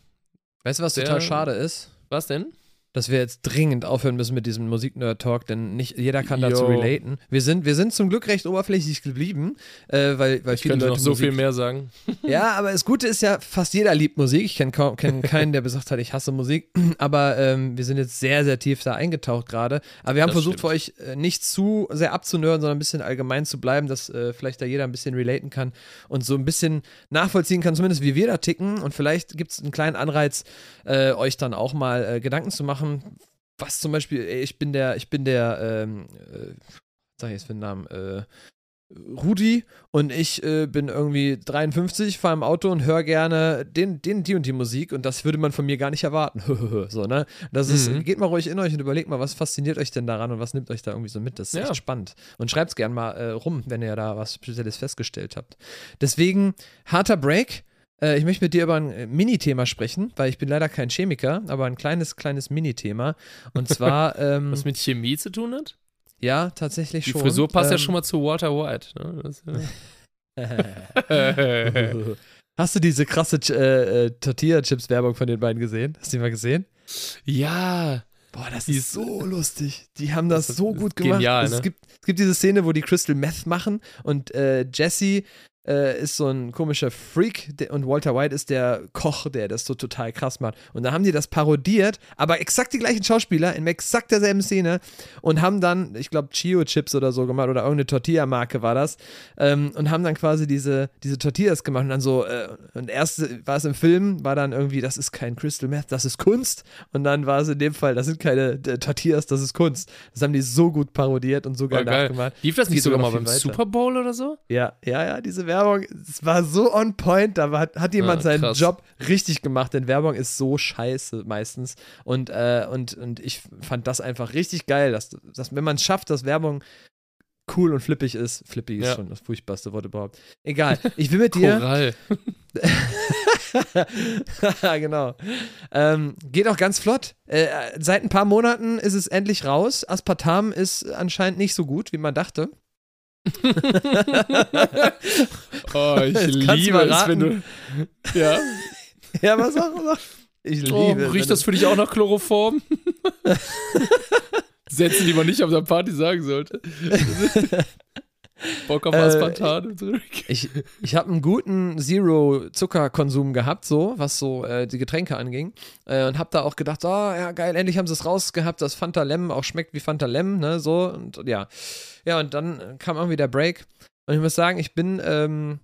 Weißt du, was Der, total schade ist? Was denn? Dass wir jetzt dringend aufhören müssen mit diesem Musiknerd-Talk, denn nicht jeder kann dazu Yo. relaten. Wir sind, wir sind zum Glück recht oberflächlich geblieben, äh, weil, weil ich viele könnte Leute noch so Musik viel mehr sagen. Ja, aber das Gute ist ja, fast jeder liebt Musik. Ich kenne kenn keinen, der gesagt hat, ich hasse Musik. Aber ähm, wir sind jetzt sehr, sehr tief da eingetaucht gerade. Aber wir haben das versucht, stimmt. für euch äh, nicht zu sehr abzunörden, sondern ein bisschen allgemein zu bleiben, dass äh, vielleicht da jeder ein bisschen relaten kann und so ein bisschen nachvollziehen kann, zumindest wie wir da ticken. Und vielleicht gibt es einen kleinen Anreiz, äh, euch dann auch mal äh, Gedanken zu machen machen, was zum Beispiel, ey, ich bin der, ich bin der, ähm, äh, sag ich jetzt für den Namen, äh, Rudi und ich äh, bin irgendwie 53, fahre im Auto und höre gerne den, den, die und die Musik und das würde man von mir gar nicht erwarten. so, ne? Das ist, mhm. geht mal ruhig in euch und überlegt mal, was fasziniert euch denn daran und was nimmt euch da irgendwie so mit? Das ist ja. echt spannend. Und schreibt es gerne mal äh, rum, wenn ihr da was Spezielles festgestellt habt. Deswegen, harter Break. Äh, ich möchte mit dir über ein äh, Mini-Thema sprechen, weil ich bin leider kein Chemiker, aber ein kleines, kleines Mini-Thema. Und zwar. Ähm, Was mit Chemie zu tun hat? Ja, tatsächlich Die schon. Die Frisur passt ähm, ja schon mal zu Walter White. Ne? Das, ja. Hast du diese krasse äh, äh, Tortilla-Chips-Werbung von den beiden gesehen? Hast du die mal gesehen? Ja. Boah, das die ist so lustig. Die haben das, das so gut gemacht. Genial, ne? es, gibt, es gibt diese Szene, wo die Crystal Meth machen und äh, Jesse äh, ist so ein komischer Freak der, und Walter White ist der Koch, der das so total krass macht. Und da haben die das parodiert, aber exakt die gleichen Schauspieler in exakt derselben Szene und haben dann, ich glaube, Chio-Chips oder so gemacht oder irgendeine Tortilla-Marke war das ähm, und haben dann quasi diese, diese Tortillas gemacht und dann so, äh, und erst war es im Film, war dann irgendwie, das ist kein Crystal Meth, das ist Kunst und dann war es in dem Fall, das sind keine äh, Tortillas, das ist Kunst. Das haben die so gut parodiert und so geil, geil. nachgemacht. Lief das nicht sogar mal beim weiter. Super Bowl oder so? Ja, ja, ja, diese Werbung Werbung, es war so on point, da hat, hat jemand ja, seinen Job richtig gemacht, denn Werbung ist so scheiße meistens. Und, äh, und, und ich fand das einfach richtig geil, dass, dass wenn man es schafft, dass Werbung cool und flippig ist. Flippig ja. ist schon das furchtbarste Wort überhaupt. Egal. Ich will mit dir. Choral. genau. Ähm, geht auch ganz flott. Äh, seit ein paar Monaten ist es endlich raus. Aspartam ist anscheinend nicht so gut, wie man dachte. oh, ich liebe es, wenn du. Ja. Ja, was auch immer. Ich oh, liebe oh, Riecht das für dich auch nach Chloroform? Sätze, die man nicht auf der Party sagen sollte. Bock auf Aspartam äh, Ich, ich habe einen guten Zero-Zuckerkonsum gehabt, so, was so äh, die Getränke anging. Äh, und habe da auch gedacht, oh ja, geil, endlich haben sie es rausgehabt, dass Fanta Lem auch schmeckt wie Fanta Lem, ne, so. Und ja. Ja, und dann kam irgendwie der Break. Und ich muss sagen, ich bin ähm,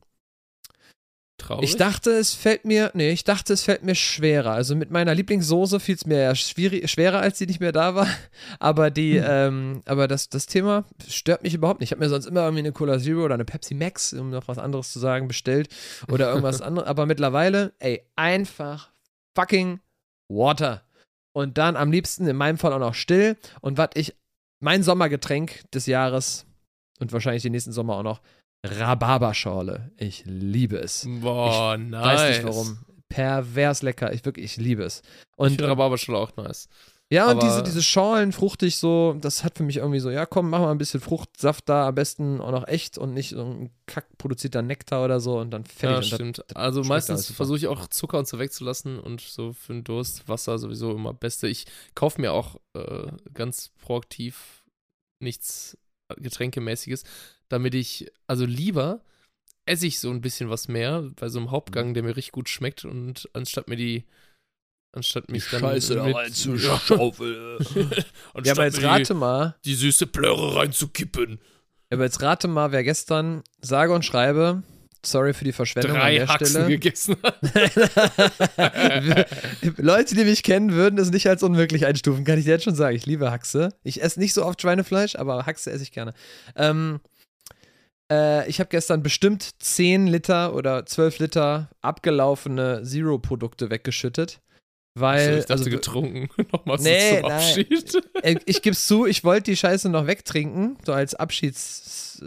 Traurig? Ich dachte, es fällt mir, nee, ich dachte, es fällt mir schwerer. Also mit meiner Lieblingssoße fiel es mir ja schwerer, als sie nicht mehr da war. Aber die, hm. ähm, aber das, das Thema stört mich überhaupt nicht. Ich habe mir sonst immer irgendwie eine Cola Zero oder eine Pepsi Max, um noch was anderes zu sagen, bestellt. Oder irgendwas anderes. Aber mittlerweile, ey, einfach fucking Water. Und dann am liebsten in meinem Fall auch noch still. Und was ich, mein Sommergetränk des Jahres und wahrscheinlich den nächsten Sommer auch noch, Rhabarberschorle. Ich liebe es. Boah, ich nice. Weiß nicht warum. Pervers lecker. Ich wirklich, ich liebe es. Und ich finde Rhabarberschorle auch nice. Ja, und diese, diese Schorlen, fruchtig so, das hat für mich irgendwie so, ja komm, mach mal ein bisschen Fruchtsaft da, am besten auch noch echt und nicht so ein kack produzierter Nektar oder so und dann fertig. Ja, stimmt. Das, das also meistens versuche ich auch Zucker und so wegzulassen und so für den Durst Wasser sowieso immer beste. Ich kaufe mir auch äh, ganz proaktiv nichts Getränkemäßiges, damit ich, also lieber esse ich so ein bisschen was mehr bei so einem Hauptgang, der mir richtig gut schmeckt und anstatt mir die anstatt mich die dann Scheiße mit, da reinzuschaufeln. ja, aber jetzt rate mal. Die süße Plöre reinzukippen. Aber jetzt rate mal, wer gestern sage und schreibe sorry für die Verschwendung Drei an der Haxen Stelle. gegessen hat. Leute, die mich kennen, würden es nicht als unmöglich einstufen, kann ich dir jetzt schon sagen. Ich liebe Haxe. Ich esse nicht so oft Schweinefleisch, aber Haxe esse ich gerne. Ähm, äh, ich habe gestern bestimmt 10 Liter oder 12 Liter abgelaufene Zero-Produkte weggeschüttet. Weil, also, ich dachte, also, getrunken. Nochmal so Nee, zum nein. Abschied. äh, ich geb's zu, ich wollte die Scheiße noch wegtrinken, so als Abschieds.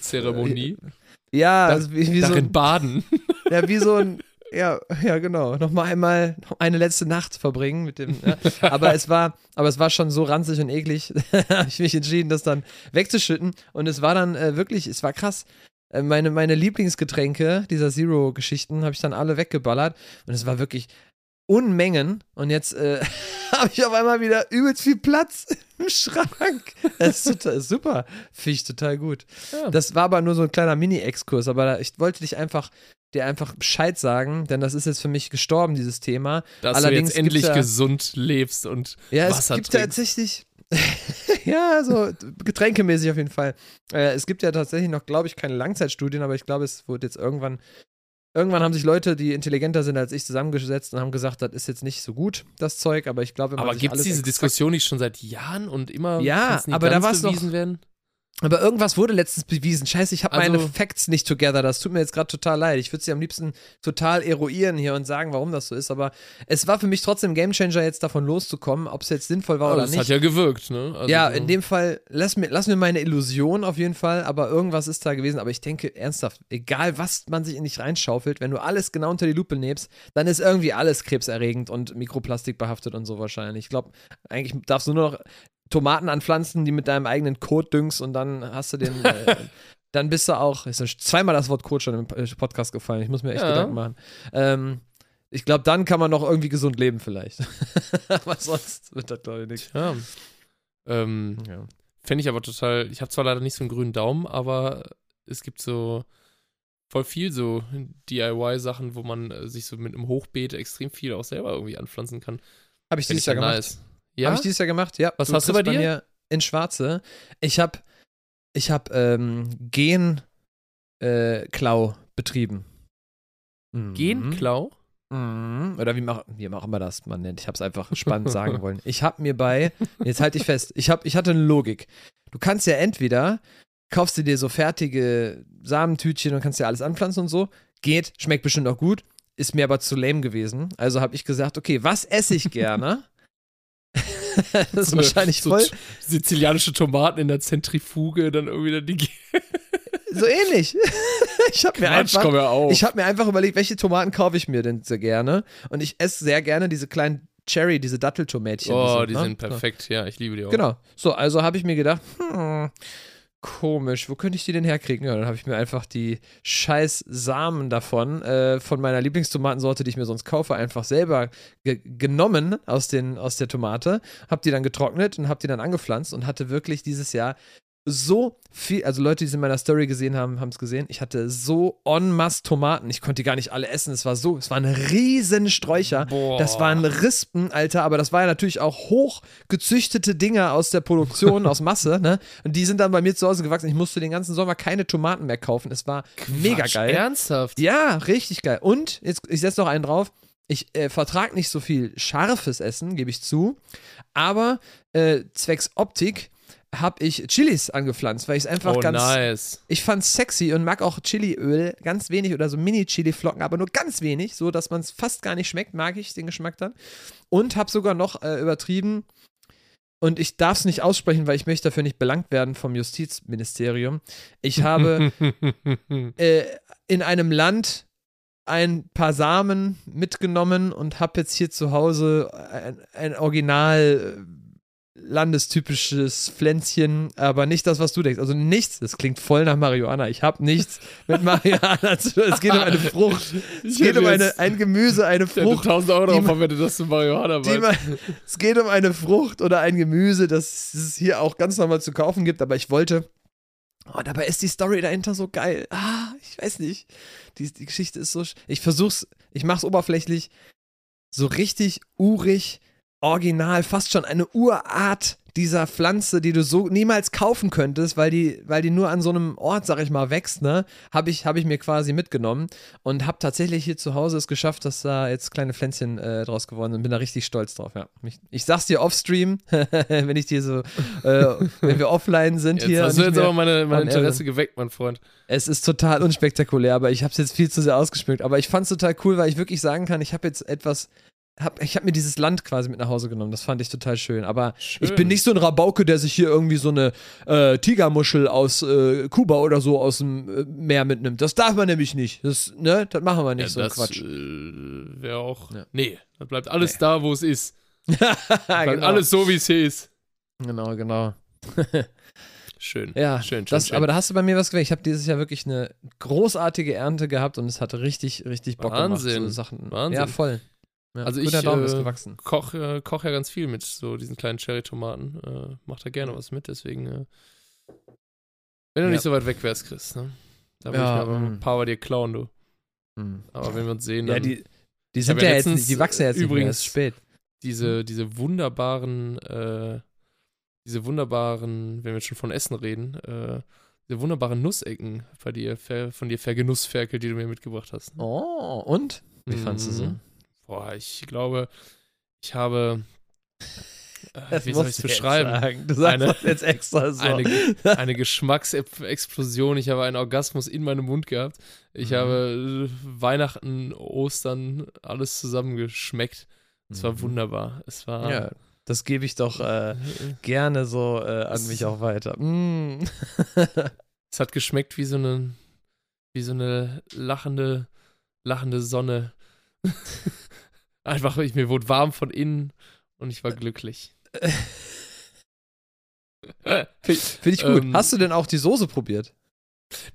Zeremonie. Ja, Da- also wie, wie so ein baden. Ja, wie so ein, ja, ja, genau. Nochmal einmal noch eine letzte Nacht verbringen mit dem. Ja. Aber es war, aber es war schon so ranzig und eklig, habe ich mich entschieden, das dann wegzuschütten. Und es war dann äh, wirklich, es war krass. Äh, Meine, meine Lieblingsgetränke dieser Zero-Geschichten habe ich dann alle weggeballert. Und es war wirklich Unmengen. Und jetzt äh, habe ich auf einmal wieder übelst viel Platz im Schrank. Das ist, total, ist super. Finde ich total gut. Ja. Das war aber nur so ein kleiner Mini-Exkurs, aber da, ich wollte dich einfach, dir einfach Bescheid sagen, denn das ist jetzt für mich gestorben, dieses Thema. Dass Allerdings du jetzt endlich ja- gesund lebst und Ja, es Wasser gibt ja trinkst. tatsächlich. ja, so getränkemäßig auf jeden Fall. Äh, es gibt ja tatsächlich noch, glaube ich, keine Langzeitstudien, aber ich glaube, es wurde jetzt irgendwann. Irgendwann haben sich Leute, die intelligenter sind als ich, zusammengesetzt und haben gesagt, das ist jetzt nicht so gut, das Zeug, aber ich glaube, wenn man Aber gibt es diese Diskussion nicht schon seit Jahren und immer Ja, aber da war's doch- bewiesen werden? Aber irgendwas wurde letztens bewiesen. Scheiße, ich habe Also- meine Facts nicht together. Das tut mir jetzt gerade total leid. Ich würde sie am liebsten total eruieren hier und sagen, warum das so ist. Aber es war für mich trotzdem Gamechanger, jetzt davon loszukommen, ob es jetzt sinnvoll war Also, oder das nicht. hat ja gewirkt, ne? Also, ja, in dem Fall, lass mir, lass mir meine Illusion auf jeden Fall, aber irgendwas ist da gewesen. Aber ich denke ernsthaft, egal was man sich in dich reinschaufelt, wenn du alles genau unter die Lupe nimmst, dann ist irgendwie alles krebserregend und Mikroplastik behaftet und so wahrscheinlich. Ich glaube, eigentlich darfst du nur noch Tomaten anpflanzen, die mit deinem eigenen Kot düngst und dann hast du den. Äh, dann bist du auch. Ist zweimal das Wort Kot schon im äh, Podcast gefallen. Ich muss mir echt Ja. Gedanken machen. Ähm, ich glaube, dann kann man noch irgendwie gesund leben, vielleicht. aber sonst wird das, glaube ich, nichts. Ja. Ähm, Ja. Fände ich aber total. Ich habe zwar leider nicht so einen grünen Daumen, aber es gibt so voll viel so DIY-Sachen, wo man äh, sich so mit einem Hochbeet extrem viel auch selber irgendwie anpflanzen kann. Habe ich Finde dieses ich Jahr ja gemacht. nice. Ja, Habe ich dieses Jahr gemacht, ja. Was hast du bei dir? mir in Schwarze. Ich habe ich hab, ähm, Gen äh, betrieben. Mhm. Genklau? Mhm. Oder wie, mach, wie machen wir das? Man nennt. Ich habe es einfach spannend sagen wollen. Ich habe mir bei, jetzt halte ich fest, ich, hab, ich hatte eine Logik. Du kannst ja entweder, kaufst du dir so fertige Samentütchen und kannst dir alles anpflanzen und so. Geht, schmeckt bestimmt auch gut. Ist mir aber zu lame gewesen. Also habe ich gesagt, okay, was esse ich gerne? das ist So eine- wahrscheinlich so voll. Sizilianische Tomaten in der Zentrifuge, dann irgendwie dann die So ähnlich. ich habe mir einfach. Ich habe mir einfach überlegt, welche Tomaten kaufe ich mir denn sehr gerne. Und ich esse sehr gerne diese kleinen Cherry, diese Datteltomätchen. oh, die die ne? sind perfekt. Ja, ich liebe die auch. Genau. So, also habe ich mir gedacht, hm, komisch, wo könnte ich die denn herkriegen? Ja, dann habe ich mir einfach die scheiß Samen davon, äh, von meiner Lieblingstomatensorte, die ich mir sonst kaufe, einfach selber ge genommen aus, den, aus der Tomate, habe die dann getrocknet und habe die dann angepflanzt und hatte wirklich dieses Jahr so viel, also Leute, die es in meiner Story gesehen haben, haben es gesehen. Ich hatte so en masse Tomaten. Ich konnte die gar nicht alle essen. Es war so, es waren riesen Sträucher. Boah. Das waren Rispen, Alter, aber das war ja natürlich auch hochgezüchtete Dinger aus der Produktion, aus Masse, ne? Und die sind dann bei mir zu Hause gewachsen. Ich musste den ganzen Sommer keine Tomaten mehr kaufen. Es war mega Quatsch, geil. Ernsthaft? Ja, richtig geil. Und, jetzt, ich setze noch einen drauf. Ich äh, vertrage nicht so viel scharfes Essen, gebe ich zu. Aber äh, zwecks Optik habe ich Chilis angepflanzt, weil ich es einfach oh, ganz. nice. Ich fand's sexy und mag auch Chiliöl ganz wenig oder so Mini-Chili-Flocken, aber nur ganz wenig, so dass man es fast gar nicht schmeckt, mag ich den Geschmack dann. Und habe sogar noch äh, übertrieben und ich darf es nicht aussprechen, weil ich möchte dafür nicht belangt werden vom Justizministerium. Ich habe äh, in einem Land ein paar Samen mitgenommen und habe jetzt hier zu Hause ein, ein original äh, landestypisches Pflänzchen, aber nicht das, was du denkst. Also nichts, das klingt voll nach Marihuana. Ich habe nichts mit Marihuana zu tun. Es geht um eine Frucht. Es geht um eine, ein Gemüse, eine Ich Frucht. 1000 Euro drauf verwendet, dass du Marihuana man, es geht um eine Frucht oder ein Gemüse, das es hier auch ganz normal zu kaufen gibt, aber ich wollte. Oh, dabei ist die Story dahinter so geil. Ah, ich weiß nicht. Die, die Geschichte ist so. Ich versuch's, ich mach's oberflächlich. So richtig urig, original, fast schon eine Urart dieser Pflanze, die du so niemals kaufen könntest, weil die, weil die nur an so einem Ort, sag ich mal, wächst, ne, habe ich, hab ich mir quasi mitgenommen und habe tatsächlich hier zu Hause es geschafft, dass da jetzt kleine Pflänzchen äh, draus geworden sind. Bin da richtig stolz drauf, ja. Ich, ich sag's dir offstream, wenn ich dir so, äh, wenn wir offline sind Jetzt hier. hast du jetzt aber meine, mein Interesse geweckt, mein Freund. Es ist total unspektakulär, aber ich habe es jetzt viel zu sehr ausgeschmückt. Aber ich fand es total cool, weil ich wirklich sagen kann, ich habe jetzt etwas, hab, ich habe mir dieses Land quasi mit nach Hause genommen. Das fand ich total schön. Aber ich Schön. bin nicht so ein Rabauke, der sich hier irgendwie so eine äh, Tigermuschel aus äh, Kuba oder so aus dem äh, Meer mitnimmt. Das darf man nämlich nicht. Das, ne, das machen wir nicht, so ein das Quatsch. Äh, Wäre auch. Ja. Nee, da bleibt alles da, wo es ist. Bleibt genau. alles so, wie es hier ist. genau, genau. Schön. Ja, schön, schön, das, schön. aber da hast du bei mir was gewählt. Ich habe dieses Jahr wirklich eine großartige Ernte gehabt und es hatte richtig, richtig Bock Wahnsinn, gemacht. So Sachen. Wahnsinn. Ja, voll. Ja, Also ich, äh, gewachsen. koch, äh, koch ja ganz viel mit so diesen kleinen Cherry-Tomaten. Äh, mach da gerne was mit, deswegen. Äh, wenn du Ja. nicht so weit weg wärst, Chris, ne? Da würde Ja, ich mir aber ein paar bei dir klauen, du. Hm. Aber wenn wir uns sehen, dann Ja, die, die sind ja ja, jetzt letztens, nicht, die wachsen ja jetzt übrigens- nicht mehr, spät. diese, diese wunderbaren, äh, diese wunderbaren, wenn wir schon von Essen reden, äh, diese wunderbaren Nussecken bei dir, von dir Vergenussferkel, die du mir mitgebracht hast. Oh, und? Wie fandst du sie? Boah, ich glaube, ich habe, äh, Das wie soll ich es beschreiben? sagen. Du sagst Eine- das jetzt extra so. Eine, eine Geschmacksexplosion. Ich habe einen Orgasmus in meinem Mund gehabt. Ich Mhm. habe äh, Weihnachten, Ostern, alles zusammengeschmeckt. Es war Mhm. wunderbar. Es war. Ja, das gebe ich doch äh, gerne so äh, an mich auch weiter. Mm. Es hat geschmeckt wie so eine, wie so eine lachende, lachende Sonne. Einfach, ich, mir wurde warm von innen und ich war glücklich. Finde ich gut. Ähm, Hast du denn auch die Soße probiert?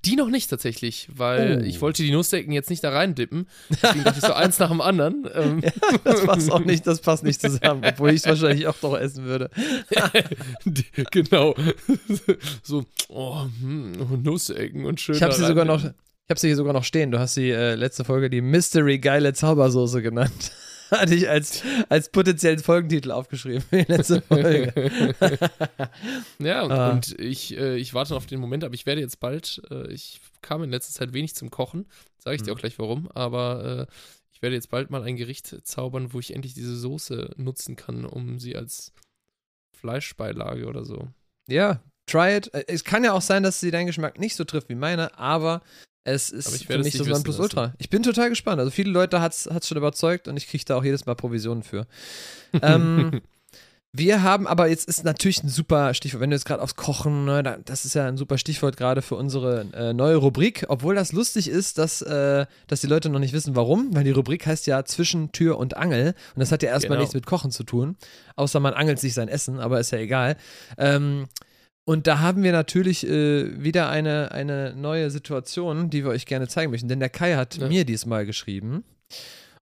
Die noch nicht tatsächlich, weil Oh. ich wollte die Nussdecken jetzt nicht da reindippen. Deswegen dachte ich so eins nach dem anderen. Ähm, Das passt auch nicht, das passt nicht zusammen, obwohl ich es wahrscheinlich auch doch essen würde. genau. so, oh, hm, Nussecken und schön. Ich habe sie sogar noch, ich habe sie hier sogar noch stehen. Du hast die äh, letzte Folge die Mystery geile Zaubersoße genannt. Hatte ich als, als potenziellen Folgentitel aufgeschrieben. für Die letzte Folge. ja, und, Ah. und ich, äh, ich warte noch auf den Moment, aber ich werde jetzt bald, äh, ich kam in letzter Zeit wenig zum Kochen, sage ich dir Mhm. auch gleich warum, aber äh, ich werde jetzt bald mal ein Gericht zaubern, wo ich endlich diese Soße nutzen kann, um sie als Fleischbeilage oder so. ja, try it. Äh, Es kann ja auch sein, dass sie deinen Geschmack nicht so trifft wie meine, aber es ist Aber ich für mich das nicht wissen Nonplusultra. Ich bin total gespannt. Also viele Leute hat es schon überzeugt und ich kriege da auch jedes Mal Provisionen für. ähm, wir haben, aber jetzt ist natürlich ein super Stichwort, wenn du jetzt gerade aufs Kochen, ne, da- das ist ja ein super Stichwort gerade für unsere äh, neue Rubrik, obwohl das lustig ist, dass, äh, dass die Leute noch nicht wissen, warum, weil die Rubrik heißt ja zwischen Tür und Angel und das hat ja erstmal Genau. nichts mit Kochen zu tun, außer man angelt sich sein Essen, aber ist ja egal. Ähm, und da haben wir natürlich äh, wieder eine, eine neue Situation, die wir euch gerne zeigen möchten, denn der Kai hat Ja. mir diesmal geschrieben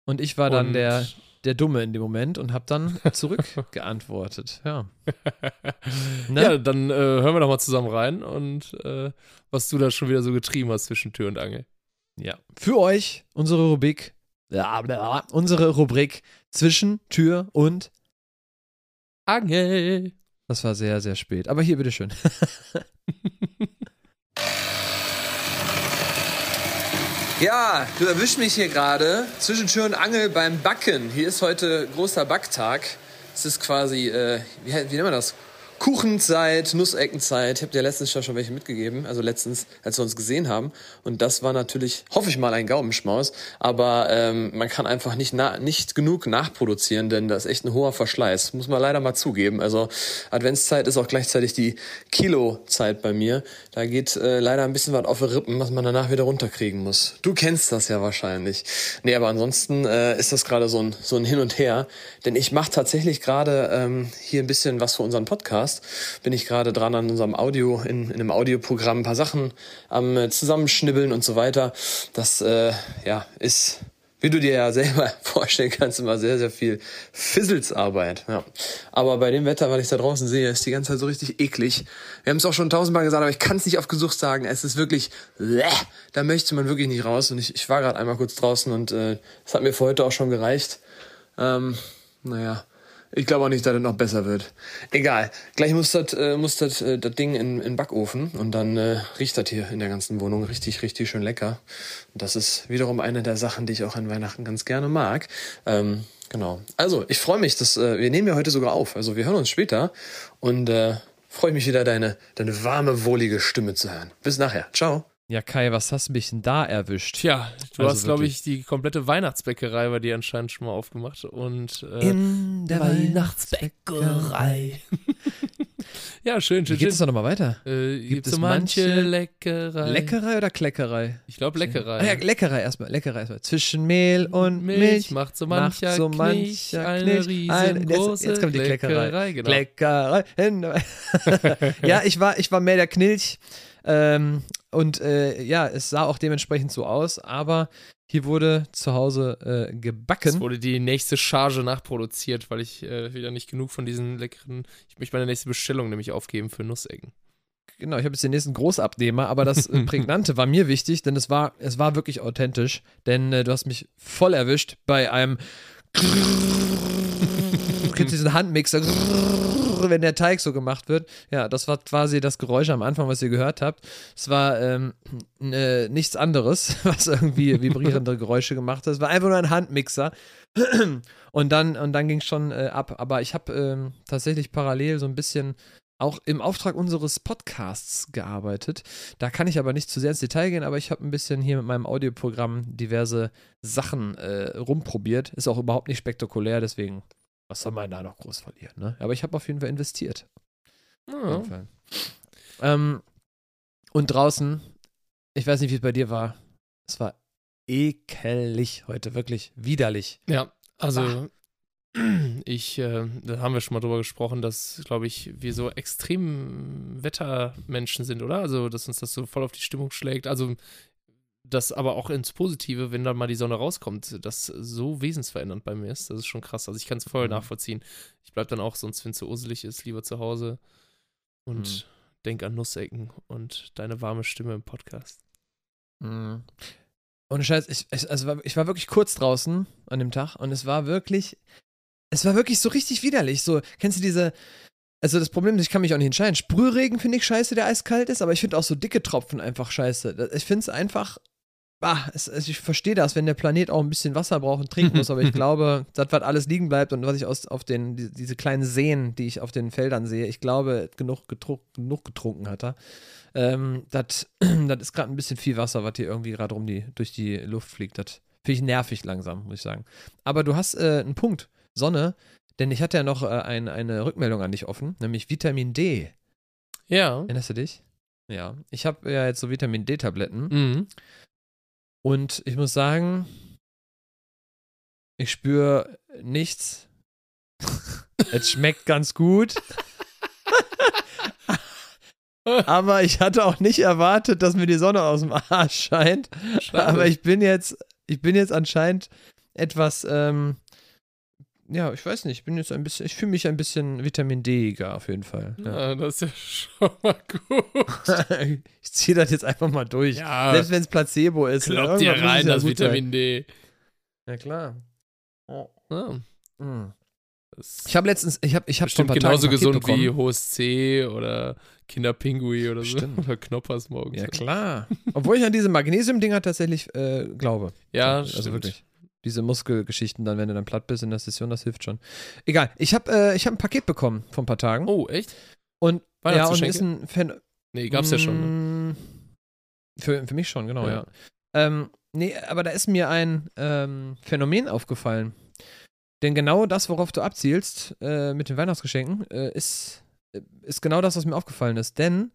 und ich war dann Und- der, der Dumme in dem Moment und habe dann zurückgeantwortet. Ja. Ne? Ja, dann äh, hören wir doch mal zusammen rein und äh, was du da schon wieder so getrieben hast zwischen Tür und Angel. ja. Für euch unsere Rubrik, ja, unsere Rubrik zwischen Tür und Angel. Das war sehr, sehr spät. Aber hier, bitteschön. Ja, du erwischst mich hier gerade zwischen Tür und Angel beim Backen. Hier ist heute großer Backtag. Es ist quasi, äh, wie, wie nennt man das? Kuchenzeit, Nusseckenzeit. Ich habe dir letztens schon welche mitgegeben, also letztens, als wir uns gesehen haben. Und das war natürlich, hoffe ich mal, ein Gaumenschmaus. Aber ähm, man kann einfach nicht, na, nicht genug nachproduzieren, denn das ist echt ein hoher Verschleiß. Muss man leider mal zugeben. Also Adventszeit ist auch gleichzeitig die Kilozeit bei mir. Da geht äh, leider ein bisschen was auf die Rippen, was man danach wieder runterkriegen muss. Du kennst das ja wahrscheinlich. Nee, aber ansonsten äh, ist das gerade so ein, so ein Hin und Her. Denn ich mache tatsächlich gerade ähm, hier ein bisschen was für unseren Podcast. Bin ich gerade dran an unserem Audio, in, in einem Audioprogramm ein paar Sachen am äh, Zusammenschnibbeln und so weiter. Das äh, ja, ist wie du dir ja selber vorstellen kannst, immer sehr, sehr viel Fizzelsarbeit. Ja. Aber bei dem Wetter, was ich da draußen sehe, ist die ganze Zeit so richtig eklig. Wir haben es auch schon tausendmal gesagt, aber ich kann es nicht auf Gesucht sagen. Es ist wirklich, bleh, da möchte man wirklich nicht raus. Und ich, ich war gerade einmal kurz draußen und äh, das hat mir für heute auch schon gereicht. Ähm, naja, Ich glaube auch nicht, dass es noch besser wird. Egal. Gleich muss das, äh, muss das, äh, das Ding in, in Backofen und dann äh, riecht das hier in der ganzen Wohnung richtig, richtig schön lecker. Das ist wiederum eine der Sachen, die ich auch an Weihnachten ganz gerne mag. Ähm, genau. Also, ich freue mich, dass äh, wir nehmen ja heute sogar auf. Also wir hören uns später und äh, freue mich wieder, deine, deine warme, wohlige Stimme zu hören. Bis nachher. Ciao. Ja, Kai, was hast du mich denn da erwischt? Tja, du also hast, glaube ich, die komplette Weihnachtsbäckerei bei dir anscheinend schon mal aufgemacht. Und, äh, In der Weihnachtsbäckerei. ja, schön, schön. Wie geht es doch nochmal weiter? Äh, Gibt es so manche, manche Leckerei? Leckerei oder Kleckerei? Ich glaube Leckerei. Ah, ja, Leckerei erstmal. Leckerei erstmal. Zwischen Mehl und Milch, Milch macht so mancher, macht so mancher Knich, eine riesengroße jetzt, jetzt kommt die Kleckerei. Kleckerei, genau. Kleckerei. ja, ich war, ich war mehr der Knilch. Ähm, und äh, ja, es sah auch dementsprechend so aus, aber hier wurde zu Hause äh, gebacken. Es wurde die nächste Charge nachproduziert, weil ich äh, wieder nicht genug von diesen leckeren. Ich möchte meine nächste Bestellung nämlich aufgeben für Nussecken. Genau, ich habe jetzt den nächsten Großabnehmer, aber das äh, Prägnante war mir wichtig, denn es war, es war wirklich authentisch, denn äh, du hast mich voll erwischt bei einem kennst diesen Handmixer, wenn der Teig so gemacht wird. Ja, das war quasi das Geräusch am Anfang, was ihr gehört habt. Es war ähm, äh, nichts anderes, was irgendwie vibrierende Geräusche gemacht hat. Es war einfach nur ein Handmixer. Und dann, und dann ging es schon äh, ab. Aber ich habe ähm, tatsächlich parallel so ein bisschen auch im Auftrag unseres Podcasts gearbeitet. Da kann ich aber nicht zu sehr ins Detail gehen, aber ich habe ein bisschen hier mit meinem Audioprogramm diverse Sachen äh, rumprobiert. Ist auch überhaupt nicht spektakulär, deswegen was soll man da noch groß verlieren, ne? Aber ich habe auf jeden Fall investiert. Ja. Fall. Ähm, und draußen, ich weiß nicht, wie es bei dir war. Es war ekelig heute, wirklich widerlich. Ja, also Ach. Ich, äh, da haben wir schon mal drüber gesprochen, dass, glaube ich, wir so extrem Wettermenschen sind, oder? Also, dass uns das so voll auf die Stimmung schlägt. Also, das aber auch ins Positive, wenn dann mal die Sonne rauskommt, das so wesensverändernd bei mir ist. Das ist schon krass. Also ich kann es voll mhm. nachvollziehen. Ich bleibe dann auch, sonst, wenn es so uselig ist, lieber zu Hause und mhm. denk an Nussecken und deine warme Stimme im Podcast. Mhm. Und Scheiß, ich, ich, also ich war wirklich kurz draußen an dem Tag und es war wirklich, es war wirklich so richtig widerlich. So, kennst du diese, also das Problem ist, ich kann mich auch nicht entscheiden. Sprühregen finde ich scheiße, der eiskalt ist, aber ich finde auch so dicke Tropfen einfach scheiße. Ich finde es einfach ah, es, ich verstehe das, wenn der Planet auch ein bisschen Wasser braucht und trinken muss, aber ich glaube, das, was alles liegen bleibt und was ich aus, auf den, die, diese kleinen Seen, die ich auf den Feldern sehe, ich glaube, genug, getrunk, genug getrunken hat er. Ähm, das ist gerade ein bisschen viel Wasser, was hier irgendwie gerade um die, durch die Luft fliegt. Das finde ich nervig langsam, muss ich sagen. Aber du hast äh, einen Punkt, Sonne, denn ich hatte ja noch äh, ein, eine Rückmeldung an dich offen, nämlich Vitamin D. Ja. Erinnerst du dich? Ja. Ich habe ja jetzt so Vitamin D-Tabletten. Mhm. Und ich muss sagen, ich spüre nichts. es schmeckt ganz gut. Aber ich hatte auch nicht erwartet, dass mir die Sonne aus dem Arsch scheint. Schade. Aber ich bin jetzt, ich bin jetzt anscheinend etwas, ähm, ja, ich weiß nicht, ich bin jetzt ein bisschen, ich fühle mich ein bisschen Vitamin D-iger auf jeden Fall. Ja. ja. das ist ja schon mal gut. ich ziehe das jetzt einfach mal durch. Ja, Selbst wenn es Placebo ist. Kloppt dir rein, das Vitamin D. Ja, klar. Oh. Ja. Hm. Ich habe letztens, ich habe ich hab schon ein paar genauso gesund bekommen. wie hohes C oder Kinderpingui oder so. Stimmt. Oder Knoppers morgens. Ja, klar. Obwohl ich an diese Magnesium-Dinger tatsächlich äh, glaube. Ja, also stimmt. wirklich diese Muskelgeschichten dann, wenn du dann platt bist in der Session, das hilft schon. Egal, ich habe äh, hab ein Paket bekommen vor ein paar Tagen. Oh, echt? Und ja, und ist ein Fan. Nee, gab's ja schon. Ne? Mm, für, für mich schon, genau, ja. ja. Ähm, nee, aber da ist mir ein ähm, Phänomen aufgefallen. Denn genau das, worauf du abzielst äh, mit den Weihnachtsgeschenken, äh, ist, äh, ist genau das, was mir aufgefallen ist. Denn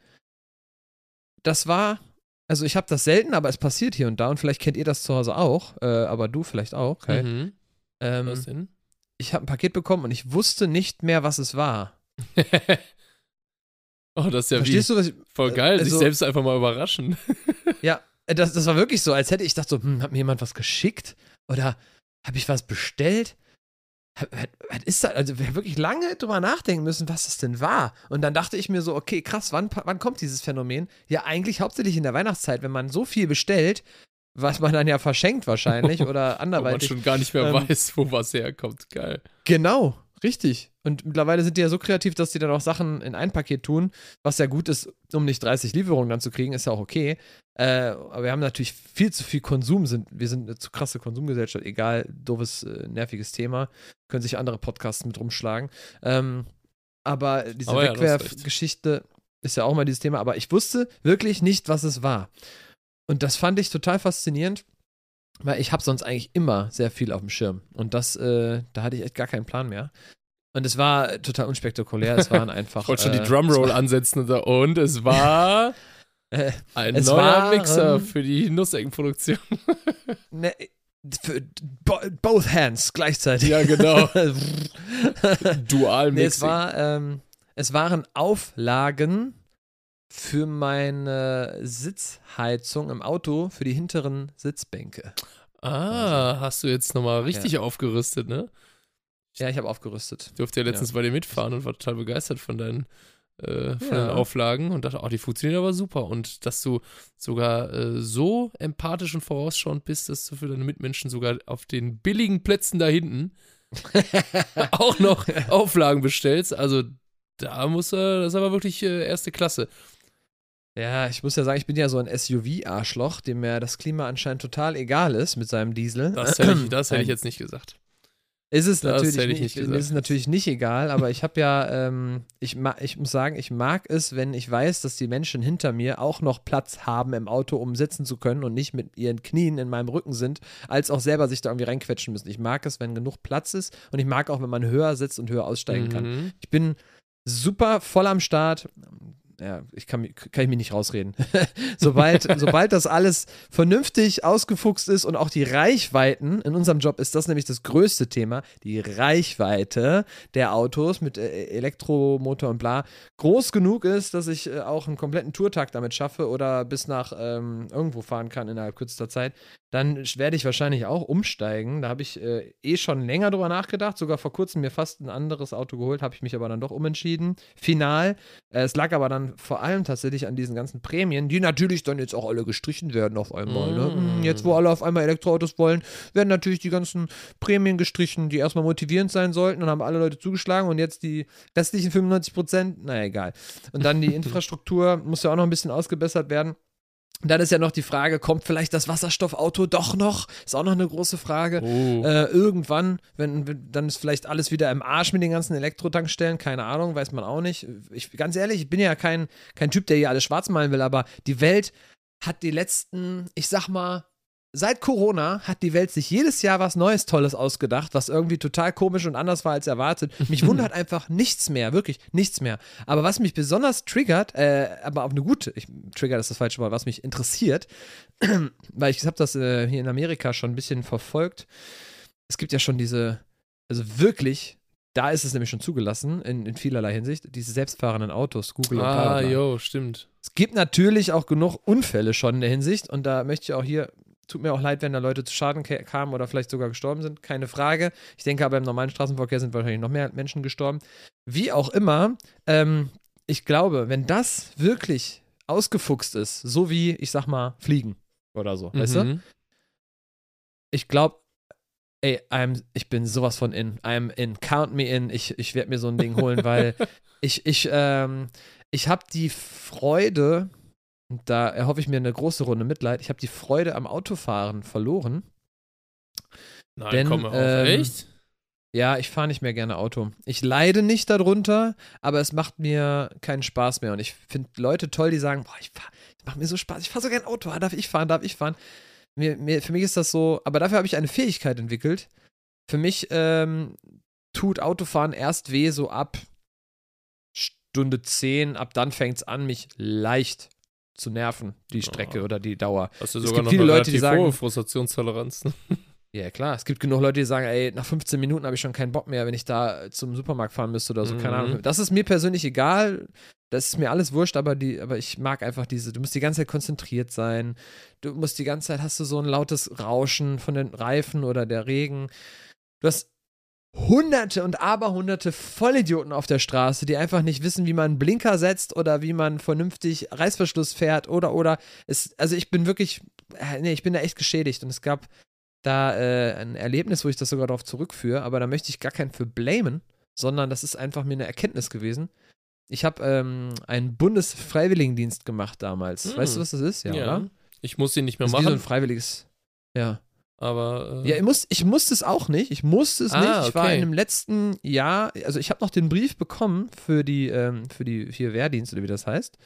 das war also ich habe das selten, aber es passiert hier und da und vielleicht kennt ihr das zu Hause auch, äh, aber du vielleicht auch. Okay? Mhm. Ähm, was denn? Ich habe ein Paket bekommen und ich wusste nicht mehr, was es war. oh, das ist ja Verstehst wie, du, was ich, voll geil, also, sich selbst einfach mal überraschen. ja, äh, das, das war wirklich so, als hätte ich gedacht so, hm, hat mir jemand was geschickt oder habe ich was bestellt? Was ist das? Also, wir haben wirklich lange drüber nachdenken müssen, was das denn war. Und dann dachte ich mir so, okay, krass, wann, wann kommt dieses Phänomen? Ja, eigentlich hauptsächlich in der Weihnachtszeit, wenn man so viel bestellt, was man dann ja verschenkt wahrscheinlich oder anderweitig. Wo man schon gar nicht mehr ähm, weiß, wo was herkommt. Geil. Genau, Richtig. Und mittlerweile sind die ja so kreativ, dass die dann auch Sachen in ein Paket tun, was ja gut ist, um nicht 30 Lieferungen dann zu kriegen, ist ja auch okay. Äh, aber wir haben natürlich viel zu viel Konsum, sind, wir sind eine zu krasse Konsumgesellschaft, egal, doofes, äh, nerviges Thema. Können sich andere Podcasts mit rumschlagen. Ähm, aber diese Aber ja, Wegwerfgeschichte ist ja auch mal dieses Thema, aber ich wusste wirklich nicht, was es war. Und das fand ich total faszinierend, weil ich habe sonst eigentlich immer sehr viel auf dem Schirm. Und das, äh, da hatte ich echt gar keinen Plan mehr. Und es war total unspektakulär. Es waren einfach. Ich wollte schon äh, die Drumroll war- ansetzen und, so, und es war Äh, ein Es neuer waren- Mixer für die Nusseckenproduktion. ne, für bo both hands gleichzeitig. Ja, genau. Dual nee, es Mixing. war, ähm, es waren Auflagen für meine Sitzheizung im Auto für die hinteren Sitzbänke. ah, hast du jetzt nochmal richtig aufgerüstet, ne? Ja, ich habe aufgerüstet. Ich durfte ja letztens bei dir mitfahren und war total begeistert von deinen, äh, von Ja. den Auflagen und dachte, oh, die funktionieren aber super. Und dass du sogar äh, so empathisch und vorausschauend bist, dass du für deine Mitmenschen sogar auf den billigen Plätzen da hinten auch noch Auflagen bestellst. Also da muss er, das ist aber wirklich äh, erste Klasse. Ja, ich muss ja sagen, ich bin ja so ein SUV-Arschloch, dem ja das Klima anscheinend total egal ist mit seinem Diesel. Das hätte ich, das hätte ich jetzt nicht gesagt. Ist es Das natürlich nicht, nicht ist es natürlich nicht egal, aber ich habe ja, ähm, ich, ich muss sagen, ich mag es, wenn ich weiß, dass die Menschen hinter mir auch noch Platz haben im Auto, um sitzen zu können und nicht mit ihren Knien in meinem Rücken sind, als auch selber sich da irgendwie reinquetschen müssen. Ich mag es, wenn genug Platz ist und ich mag auch, wenn man höher sitzt und höher aussteigen kann. Mhm. Ich bin super voll am Start. Ja, ich kann, mich- kann ich mich nicht rausreden. sobald, sobald das alles vernünftig ausgefuchst ist und auch die Reichweiten, in unserem Job ist das nämlich das größte Thema, die Reichweite der Autos mit äh, Elektromotor und bla, groß genug ist, dass ich äh, auch einen kompletten Tourtag damit schaffe oder bis nach ähm, irgendwo fahren kann innerhalb kürzester Zeit, dann werde ich wahrscheinlich auch umsteigen. Da habe ich äh, eh schon länger drüber nachgedacht, sogar vor kurzem mir fast ein anderes Auto geholt, habe ich mich aber dann doch umentschieden. Final. Äh, es lag aber dann vor allem tatsächlich an diesen ganzen Prämien, die natürlich dann jetzt auch alle gestrichen werden auf einmal. Ne? Mm. Mm, Jetzt, wo alle auf einmal Elektroautos wollen, werden natürlich die ganzen Prämien gestrichen, die erstmal motivierend sein sollten. Dann haben alle Leute zugeschlagen und jetzt die restlichen 95 Prozent, naja, egal. Und dann die Infrastruktur muss ja auch noch ein bisschen ausgebessert werden. Und dann ist ja noch die Frage, kommt vielleicht das Wasserstoffauto doch noch? Ist auch noch eine große Frage. Oh. Äh, irgendwann, wenn, wenn dann ist vielleicht alles wieder im Arsch mit den ganzen Elektrotankstellen, keine Ahnung, weiß man auch nicht. Ich, ganz ehrlich, ich bin ja kein, kein Typ, der hier alles schwarz malen will, aber die Welt hat die letzten, ich sag mal, seit Corona hat die Welt sich jedes Jahr was Neues, Tolles ausgedacht, was irgendwie total komisch und anders war als erwartet. Mich wundert einfach nichts mehr, wirklich nichts mehr. Aber was mich besonders triggert, äh, aber auf eine gute, ich, triggert ist das falsche Wort, was mich interessiert, weil ich habe das äh, hier in Amerika schon ein bisschen verfolgt. Es gibt ja schon diese, also wirklich, da ist es nämlich schon zugelassen, in, in vielerlei Hinsicht, diese selbstfahrenden Autos, Google und ah, bla, bla. jo, stimmt. Es gibt natürlich auch genug Unfälle schon in der Hinsicht und da möchte ich auch hier, tut mir auch leid, wenn da Leute zu Schaden ka- kamen oder vielleicht sogar gestorben sind, keine Frage. Ich denke aber im normalen Straßenverkehr sind wahrscheinlich noch mehr Menschen gestorben. Wie auch immer, ähm, ich glaube, wenn das wirklich ausgefuchst ist, so wie, ich sag mal, Fliegen oder so, weißt du? Mhm. Ich glaube, ey, I'm, ich bin sowas von in. I'm in. Count me in. Ich, ich werde mir so ein Ding holen, weil ich, ich, ähm, ich habe die Freude, und da erhoffe ich mir eine große Runde Mitleid, ich habe die Freude am Autofahren verloren. Nein, Denn, komm auf, ähm, echt? Ja, ich fahre nicht mehr gerne Auto. Ich leide nicht darunter, aber es macht mir keinen Spaß mehr. Und ich finde Leute toll, die sagen, boah, ich fahr, es macht mir so Spaß, ich fahre so gern Auto, Ah, darf ich fahren, darf ich fahren. Mir, mir, für mich ist das so, aber dafür habe ich eine Fähigkeit entwickelt. Für mich ähm, tut Autofahren erst weh, so ab Stunde 10, ab dann fängt es an, mich leicht zu nerven, die Strecke Ja. oder die Dauer. Hast du es sogar gibt noch viele Leute, die sagen- hohe Frustrationstoleranz. Ne? Ja, klar. Es gibt genug Leute, die sagen, ey, nach 15 Minuten habe ich schon keinen Bock mehr, wenn ich da zum Supermarkt fahren müsste oder so. Keine Mhm. Ahnung. Das ist mir persönlich egal. Das ist mir alles wurscht, aber, die, aber ich mag einfach diese, du musst die ganze Zeit konzentriert sein. Du musst die ganze Zeit, hast du so ein lautes Rauschen von den Reifen oder der Regen. Du hast hunderte und aberhunderte Vollidioten auf der Straße, die einfach nicht wissen, wie man einen Blinker setzt oder wie man vernünftig Reißverschluss fährt oder, oder. Es, also ich bin wirklich, äh, nee, ich bin da echt geschädigt und es gab da äh, ein Erlebnis, wo ich das sogar darauf zurückführe, aber da möchte ich gar keinen für blamen. sondern das ist einfach mir eine Erkenntnis gewesen. Ich habe ähm, einen Bundesfreiwilligendienst gemacht damals. Hm. Weißt du, was das ist? Ja, oder? Ich muss den nicht mehr Das ist wie so ein machen, freiwilliges. Ja. Aber. Äh, Ja, ich, muss, ich musste es auch nicht. Ich musste es Ah, nicht. Ich war okay. in dem letzten Jahr, also ich habe noch den Brief bekommen für die, ähm, für die hier Wehrdienst oder wie das heißt,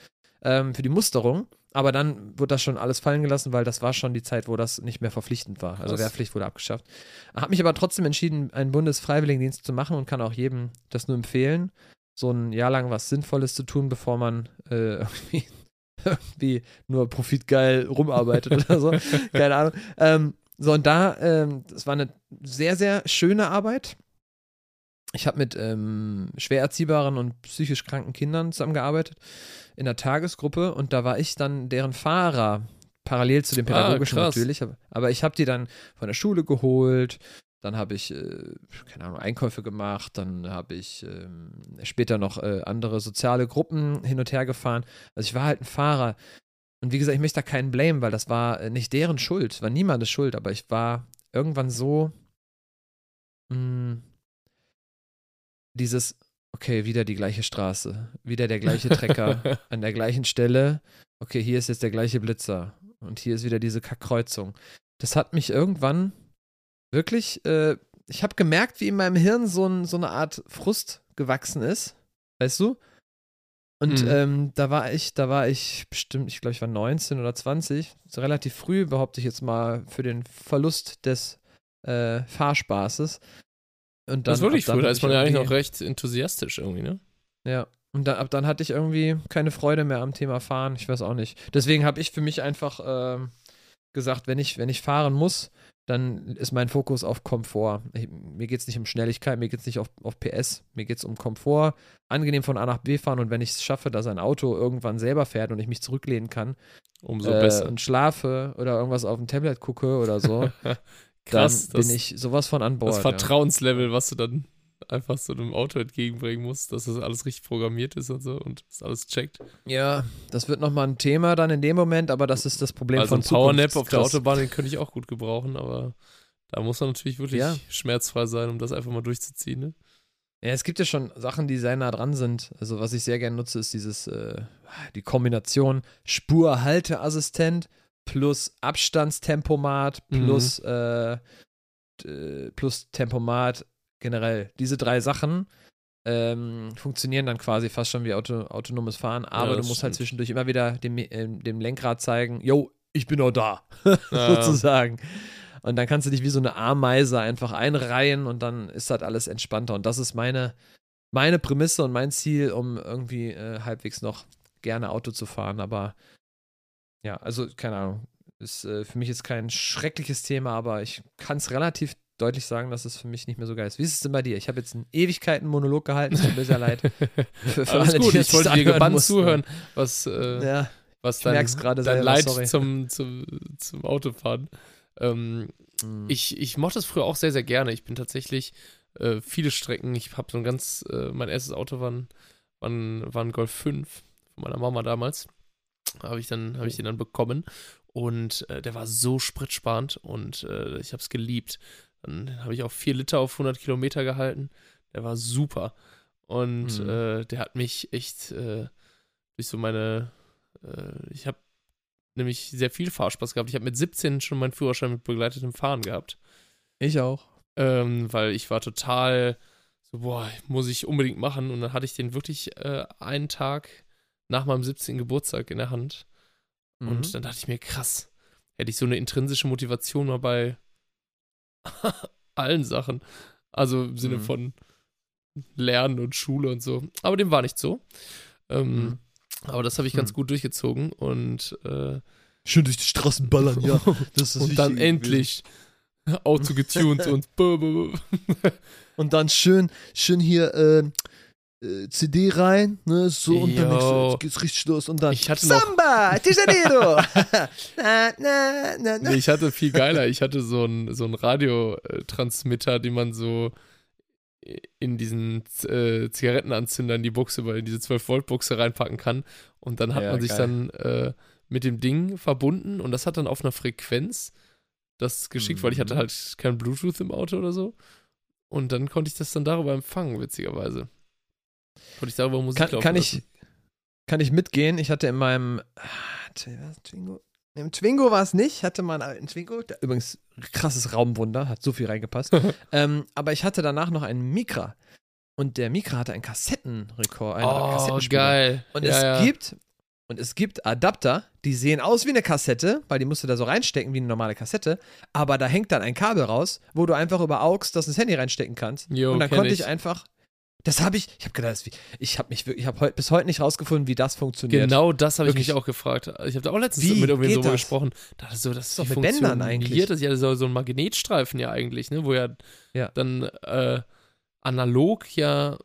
ähm, für die Musterung. Aber dann wurde das schon alles fallen gelassen, weil das war schon die Zeit, wo das nicht mehr verpflichtend war. Also Krass. Wehrpflicht wurde abgeschafft. Habe mich aber trotzdem entschieden, einen Bundesfreiwilligendienst zu machen und kann auch jedem das nur empfehlen, so ein Jahr lang was Sinnvolles zu tun, bevor man äh, irgendwie, irgendwie nur profitgeil rumarbeitet oder so. Keine Ahnung. Ähm, so, und da, ähm, das war eine sehr, sehr schöne Arbeit. Ich habe mit ähm, schwer erziehbaren und psychisch kranken Kindern zusammengearbeitet in der Tagesgruppe und da war ich dann deren Fahrer, parallel zu dem Ah, pädagogischen krass. natürlich. Aber- ich habe die dann von der Schule geholt, dann habe ich, äh, keine Ahnung, Einkäufe gemacht, dann habe ich ähm, später noch äh, andere soziale Gruppen hin und her gefahren. Also ich war halt ein Fahrer. Und wie gesagt, ich möchte da keinen blame, weil das war äh, nicht deren Schuld, war niemandes Schuld, aber ich war irgendwann so mh, dieses, okay, wieder die gleiche Straße, wieder der gleiche Trecker an der gleichen Stelle. Okay, hier ist jetzt der gleiche Blitzer und hier ist wieder diese Kackkreuzung. Das hat mich irgendwann wirklich, äh, ich habe gemerkt, wie in meinem Hirn so, ein, so eine Art Frust gewachsen ist, weißt du? Und Mhm. ähm, da war ich, da war ich bestimmt, ich glaube, ich war 19 oder 20, so relativ früh, behaupte ich jetzt mal, für den Verlust des äh, Fahrspaßes. Und dann, das ab dann früh, da ist ich man ja eigentlich noch recht enthusiastisch irgendwie, ne? ja. Und dann, ab dann hatte ich irgendwie keine Freude mehr am Thema Fahren. Ich weiß auch nicht. Deswegen habe ich für mich einfach ähm, gesagt, wenn ich, wenn ich fahren muss, dann ist mein Fokus auf Komfort. Ich, mir geht es nicht um Schnelligkeit, mir geht es nicht auf, auf PS, mir geht es um Komfort. Angenehm von A nach B fahren und wenn ich es schaffe, dass ein Auto irgendwann selber fährt und ich mich zurücklehnen kann Umso äh, besser. und schlafe oder irgendwas auf dem Tablet gucke oder so, Krass, dann das, bin ich sowas von an Bord. das ja. Vertrauenslevel, was du dann einfach so einem Auto entgegenbringen musst, dass das alles richtig programmiert ist und so und das alles checkt. Ja, das wird nochmal ein Thema dann in dem Moment, aber das ist das Problem Also von ein Powernap auf der. Autobahn, den könnte ich auch gut gebrauchen, aber da muss man natürlich wirklich Ja. schmerzfrei sein, um das einfach mal durchzuziehen. Ne? Ja, es gibt ja schon Sachen, die sehr nah dran sind. Also was ich sehr gerne nutze, ist dieses, äh, die Kombination Spurhalteassistent plus Abstandstempomat Mhm. plus, äh, d- plus Tempomat generell. Diese drei Sachen ähm, funktionieren dann quasi fast schon wie Auto, autonomes Fahren, aber du das musst halt stimmt. zwischendurch immer wieder dem, ähm, dem Lenkrad zeigen, yo, ich bin noch da, Ja. sozusagen. Und dann kannst du dich wie so eine Ameise einfach einreihen und dann ist das alles entspannter. Und das ist meine, meine Prämisse und mein Ziel, um irgendwie äh, halbwegs noch gerne Auto zu fahren. Aber ja, also keine Ahnung. Ist äh, für mich jetzt kein schreckliches Thema, aber ich kann es relativ deutlich sagen, dass es für mich nicht mehr so geil ist. Wie ist es denn bei dir? Ich habe jetzt einen Ewigkeiten-Monolog gehalten, es tut mir sehr leid. Für, für Alles alle, gut, die ich wollte dir gebannt mussten. zuhören, was, äh, Ja, was dein, dein selber, Leid zum, zum, zum Autofahren. Ähm, Mhm. ich, ich mochte es früher auch sehr, sehr gerne. Ich bin tatsächlich äh, viele Strecken, ich habe so ein ganz, äh, mein erstes Auto war ein, war ein, war ein Golf 5 von meiner Mama damals. Habe ich dann, habe ich den dann bekommen und äh, der war so spritsparend und äh, ich habe es geliebt. Dann habe ich auch 4 Liter auf 100 Kilometer gehalten. Der war super. Und Mhm. äh, der hat mich echt äh, durch so meine, äh, ich habe nämlich sehr viel Fahrspaß gehabt. Ich habe mit 17 schon meinen Führerschein mit begleitetem Fahren gehabt. ich auch. Ähm, weil ich war total so, boah, muss ich unbedingt machen. Und dann hatte ich den wirklich äh, einen Tag nach meinem 17. Geburtstag in der Hand. Mhm. Und dann dachte ich mir, krass, hätte ich so eine intrinsische Motivation mal bei allen Sachen. Also im Sinne Mhm. von Lernen und Schule und so. Aber dem war nicht so. Ähm, Mhm. Aber das habe ich ganz Mhm. gut durchgezogen und äh, Schön durch die Straßen ballern, ja. Und dann endlich Auto getuned und. Und dann schön, schön hier äh, CD rein, ne, so und dann denkst du, jetzt geht's richtig los und dann Ich hatte noch- Samba, de Janeiro. na, na, na, na. Nee, ich hatte viel geiler. Ich hatte so einen so einen Radiotransmitter, den man so in diesen äh, Zigarettenanzünder in die Buchse, in diese 12-Volt-Buchse reinpacken kann. Und dann hat Ja, man sich geil. dann äh, mit dem Ding verbunden und das hat dann auf einer Frequenz das geschickt, weil ich hatte Mhm. halt kein Bluetooth im Auto oder so. Und dann konnte ich das dann darüber empfangen, witzigerweise. Konnte ich darüber Musik Kann, laufen kann, ich, kann ich mitgehen? Ich hatte in meinem ah, Twingo? Im Twingo war es nicht, hatte man einen Twingo, der, übrigens krasses Raumwunder, hat so viel reingepasst. ähm, aber ich hatte danach noch einen Mikra. Und der Mikra hatte einen Kassettenrekord, einen Oh, Kassettenspieler. geil. Und ja, es ja. gibt und es gibt Adapter, die sehen aus wie eine Kassette, weil die musst du da so reinstecken wie eine normale Kassette, aber da hängt dann ein Kabel raus, wo du einfach über AUX das ins Handy reinstecken kannst. Jo, und dann konnte ich. ich. einfach das habe ich, ich habe gedacht, das ist wie- ich habe mich ich habe heut, bis heute nicht rausgefunden, wie das funktioniert. Genau das habe ich mich auch gefragt. Ich habe da auch letztens Wie mit irgendwem geht drüber das? gesprochen. Da so, das doch wie mit Bändern funktioniert eigentlich. Das ist ja so, so ein Magnetstreifen ja eigentlich, ne? Wo ja, Ja. dann äh, analog ja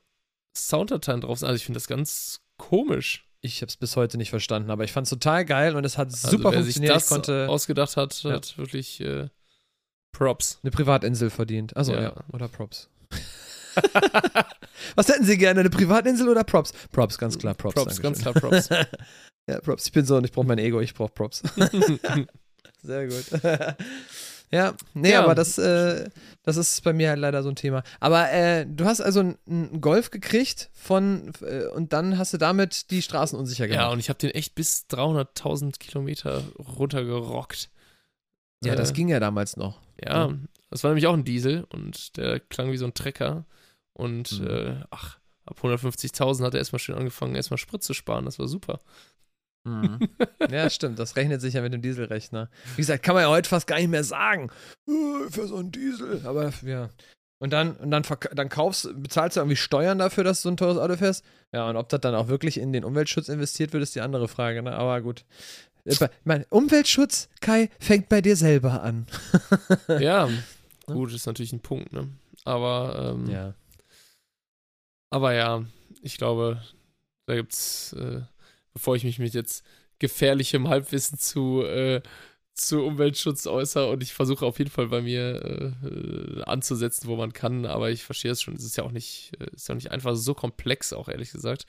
Sounddateien drauf sind. Also ich finde das ganz komisch. Ich habe es bis heute nicht verstanden, aber ich fand es total geil und es hat Also super wer sich funktioniert. das ich konnte ausgedacht hat, Ja. hat wirklich äh, Props. eine Privatinsel verdient. Also ja. Ja. oder Props. Was hätten Sie gerne, eine Privatinsel oder Props? Props, ganz klar, Props. Props, ganz Dankeschön. klar Props. Ja, Props. Ich bin so und ich brauche mein Ego, ich brauche Props. Sehr gut. ja, nee, Ja. aber das, äh, das ist bei mir halt leider so ein Thema. Aber äh, du hast also einen Golf gekriegt von äh, und dann hast du damit die Straßen unsicher ja, gemacht. und ich habe den echt bis 300.000 Kilometer runtergerockt. Ja, das Äh, ging ja damals noch. Ja, Ja. das war nämlich auch ein Diesel und der klang wie so ein Trecker. Und Mhm. äh, ach, ab 150.000 hat er erstmal schön angefangen, erstmal Sprit zu sparen. Das war super. Mhm. ja, stimmt. Das rechnet sich ja mit dem Dieselrechner. Wie gesagt, kann man ja heute fast gar nicht mehr sagen. Äh, Für so einen Diesel. Aber ja. Und dann, und dann, dann kaufst, bezahlst du irgendwie Steuern dafür, dass du so ein teures Auto fährst. Ja, und ob das dann auch wirklich in den Umweltschutz investiert wird, ist die andere Frage. Ne? Aber gut. Äh, Ich meine, Umweltschutz, Kai, fängt bei dir selber an. Ja, gut, ist natürlich ein Punkt, ne? Aber, ähm, Ja. Aber ja, ich glaube, da gibt's, äh, bevor ich mich mit jetzt gefährlichem Halbwissen zu, äh, zu Umweltschutz äußere und ich versuche auf jeden Fall bei mir äh, anzusetzen, wo man kann, aber ich verstehe es schon. Es ist ja auch nicht, äh, ist ja auch nicht einfach so komplex, auch ehrlich gesagt.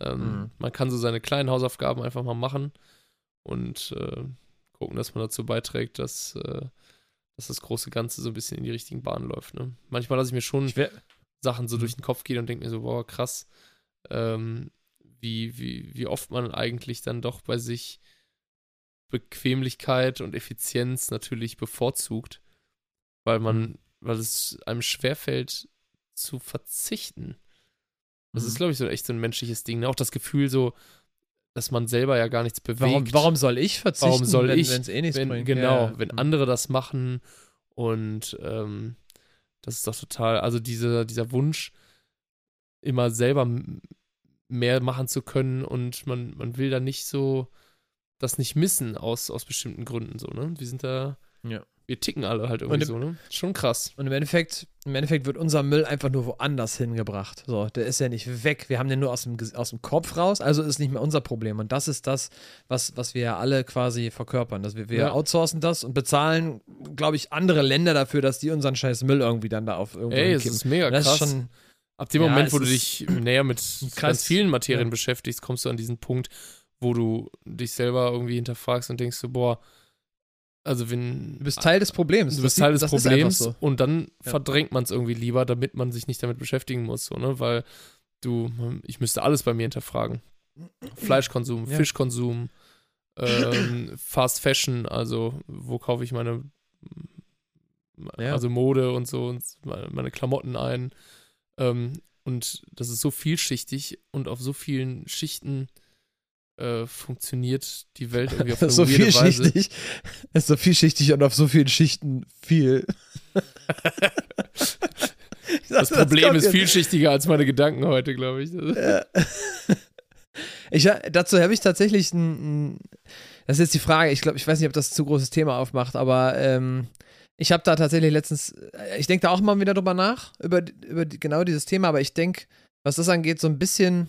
Ähm, Mhm. Man kann so seine kleinen Hausaufgaben einfach mal machen und äh, gucken, dass man dazu beiträgt, dass, äh, dass das große Ganze so ein bisschen in die richtigen Bahnen läuft. Ne? Manchmal lasse ich mir schon Sachen so Mhm. durch den Kopf gehen und denke mir so, boah, krass, ähm, wie, wie, wie oft man eigentlich dann doch bei sich Bequemlichkeit und Effizienz natürlich bevorzugt, weil man, Mhm. weil es einem schwerfällt zu verzichten. Das ist, Mhm. glaube ich, so echt so ein menschliches Ding. Ne? Auch das Gefühl so, dass man selber ja gar nichts bewegt. warum, warum soll ich verzichten, Warum soll wenn es eh nichts wenn, bringt? Genau, ja. wenn andere das machen und ähm, das ist doch total, also diese, dieser Wunsch, immer selber mehr machen zu können und man, man will da nicht so das nicht missen aus, aus bestimmten Gründen so, ne? Wir sind da, Ja. Wir ticken alle halt irgendwie Und so, ne? Schon krass. Und im Endeffekt, im Endeffekt wird unser Müll einfach nur woanders hingebracht. So, der ist ja nicht weg. Wir haben den nur aus dem, aus dem Kopf raus, also ist nicht mehr unser Problem. Und das ist das, was, was wir ja alle quasi verkörpern. Dass wir, wir Ja. outsourcen das und bezahlen, glaube ich, andere Länder dafür, dass die unseren scheiß Müll irgendwie dann da auf irgendwo Ey, es hinkippen. ist mega das krass. ist schon, Ab dem Ja, Moment, wo du dich näher mit krass. ganz vielen Materien Ja. beschäftigst, kommst du an diesen Punkt, wo du dich selber irgendwie hinterfragst und denkst so, boah, also wenn du bist Teil des Problems. du bist Teil des das Problems so. und dann Ja. verdrängt man es irgendwie lieber, damit man sich nicht damit beschäftigen muss, so, ne? Weil du, ich müsste alles bei mir hinterfragen. Fleischkonsum, Ja. Fischkonsum, ähm, Fast Fashion, also wo kaufe ich meine, Ja. also Mode und so und meine meine Klamotten ein. Ähm, und das ist so vielschichtig und auf so vielen Schichten äh, funktioniert die Welt irgendwie auf eine so vielschichtig. Es ist so vielschichtig und auf so vielen Schichten viel. Das Problem kommt ist vielschichtiger als meine Gedanken heute, glaube ich. Ja. Ich, dazu habe ich tatsächlich ein, das ist jetzt die Frage, ich glaube, ich weiß nicht, ob das ein zu großes Thema aufmacht, aber ähm, ich habe da tatsächlich letztens, äh, ich denke da auch mal wieder drüber nach, über, über genau dieses Thema, aber ich denke, was das angeht, so ein bisschen,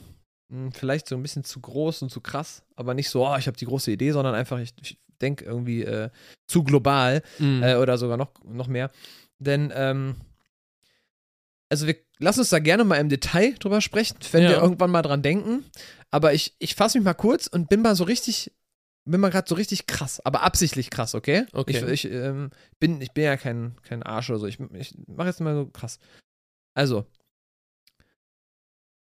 mh, vielleicht so ein bisschen zu groß und zu krass, aber nicht so, oh, ich habe die große Idee, sondern einfach, ich, ich denke irgendwie äh, zu global Mhm. äh, oder sogar noch, noch mehr. Denn, ähm, also wir lassen uns da gerne mal im Detail drüber sprechen, wenn Ja. wir irgendwann mal dran denken. Aber ich, ich fasse mich mal kurz und bin mal so richtig, bin mal gerade so richtig krass, aber absichtlich krass, okay? Okay. Ich, ich, ähm, bin, ich bin ja kein, kein Arsch oder so. Ich, ich mache jetzt mal so krass. Also.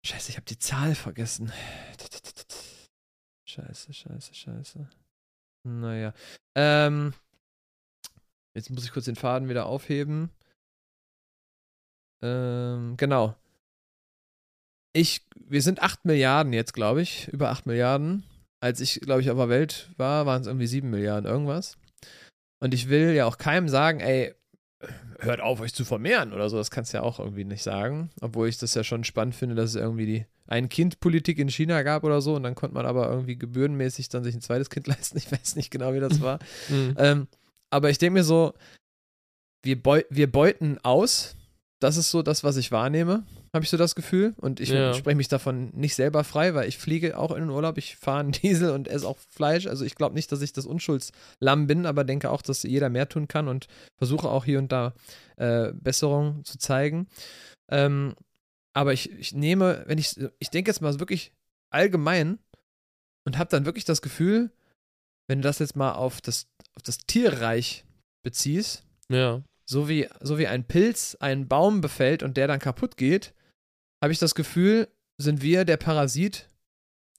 Scheiße, ich habe die Zahl vergessen. Scheiße, scheiße, scheiße. Naja. Ähm. Jetzt muss ich kurz den Faden wieder aufheben. Ähm, genau. Ich, wir sind 8 Milliarden jetzt, glaube ich. Über 8 Milliarden. Als ich, glaube ich, auf der Welt war, waren es irgendwie 7 Milliarden irgendwas. Und ich will ja auch keinem sagen, ey, hört auf, euch zu vermehren oder so. Das kannst du ja auch irgendwie nicht sagen. Obwohl ich das ja schon spannend finde, dass es irgendwie die Ein-Kind-Politik in China gab oder so. Und dann konnte man aber irgendwie gebührenmäßig dann sich ein zweites Kind leisten. Ich weiß nicht genau, wie das war. Mhm. Ähm, aber ich denke mir so, wir, beu wir beuten aus. Das ist so das, was ich wahrnehme, habe ich so das Gefühl. Und ich ja. spreche mich davon nicht selber frei, weil ich fliege auch in den Urlaub, ich fahre einen Diesel und esse auch Fleisch. Also ich glaube nicht, dass ich das Unschuldslamm bin, aber denke auch, dass jeder mehr tun kann und versuche auch hier und da äh, Besserungen zu zeigen. Ähm, aber ich, ich nehme, wenn ich, ich denke jetzt mal wirklich allgemein und habe dann wirklich das Gefühl, wenn du das jetzt mal auf das, auf das Tierreich beziehst, ja. so, wie, so wie ein Pilz einen Baum befällt und der dann kaputt geht, habe ich das Gefühl, sind wir der Parasit,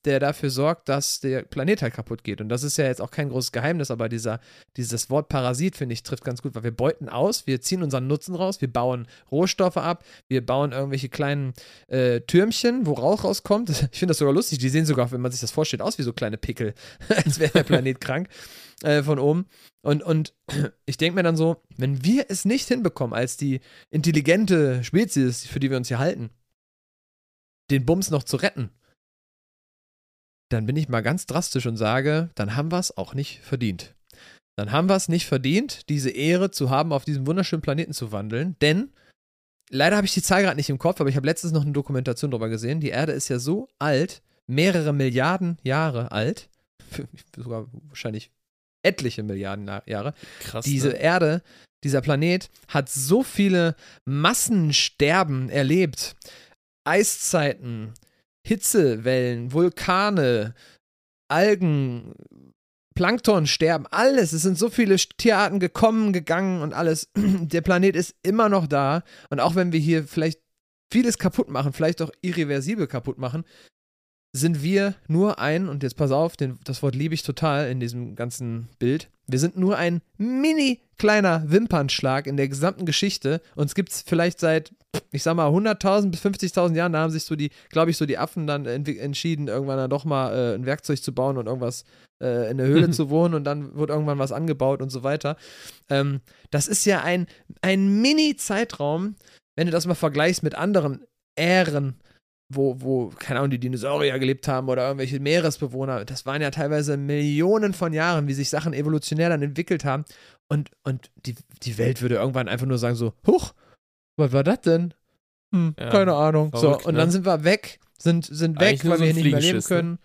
der dafür sorgt, dass der Planet halt kaputt geht. Und das ist ja jetzt auch kein großes Geheimnis, aber dieser, dieses Wort Parasit, finde ich, trifft ganz gut, weil wir beuten aus, wir ziehen unseren Nutzen raus, wir bauen Rohstoffe ab, wir bauen irgendwelche kleinen äh, Türmchen, wo Rauch rauskommt. Ich finde das sogar lustig, die sehen sogar, wenn man sich das vorstellt, aus wie so kleine Pickel, als wäre der Planet krank äh, von oben. Und, und ich denke mir dann so, wenn wir es nicht hinbekommen, als die intelligente Spezies, für die wir uns hier halten, den Bums noch zu retten, dann bin ich mal ganz drastisch und sage, dann haben wir es auch nicht verdient. Dann haben wir es nicht verdient, diese Ehre zu haben, auf diesem wunderschönen Planeten zu wandeln, denn leider habe ich die Zahl gerade nicht im Kopf, aber ich habe letztens noch eine Dokumentation darüber gesehen. Die Erde ist ja so alt, mehrere Milliarden Jahre alt, sogar wahrscheinlich etliche Milliarden Jahre. Krass. Diese ne? Erde, dieser Planet hat so viele Massensterben erlebt. Eiszeiten, Hitzewellen, Vulkane, Algen, Plankton sterben, alles. Es sind so viele Tierarten gekommen, gegangen und alles. Der Planet ist immer noch da. Und auch wenn wir hier vielleicht vieles kaputt machen, vielleicht auch irreversibel kaputt machen, sind wir nur ein, und jetzt pass auf, den, das Wort liebe ich total in diesem ganzen Bild, wir sind nur ein mini kleiner Wimpernschlag in der gesamten Geschichte. Uns gibt es vielleicht seit, ich sag mal, 100.000 bis 50.000 Jahren, da haben sich so die, glaube ich, so die Affen dann entschieden, irgendwann dann doch mal äh, ein Werkzeug zu bauen und irgendwas äh, in der Höhle zu wohnen und dann wird irgendwann was angebaut und so weiter. Ähm, das ist ja ein, ein Mini-Zeitraum, wenn du das mal vergleichst mit anderen Ähren wo, wo, keine Ahnung, die Dinosaurier gelebt haben oder irgendwelche Meeresbewohner. Das waren ja teilweise Millionen von Jahren, wie sich Sachen evolutionär dann entwickelt haben. Und, und die, die Welt würde irgendwann einfach nur sagen: so, huch, was war das denn? Hm, ja, keine Ahnung. Verrückt, so, und ne? dann sind wir weg, sind, sind weg, weil so wir hier nicht mehr leben ne? können. Ne?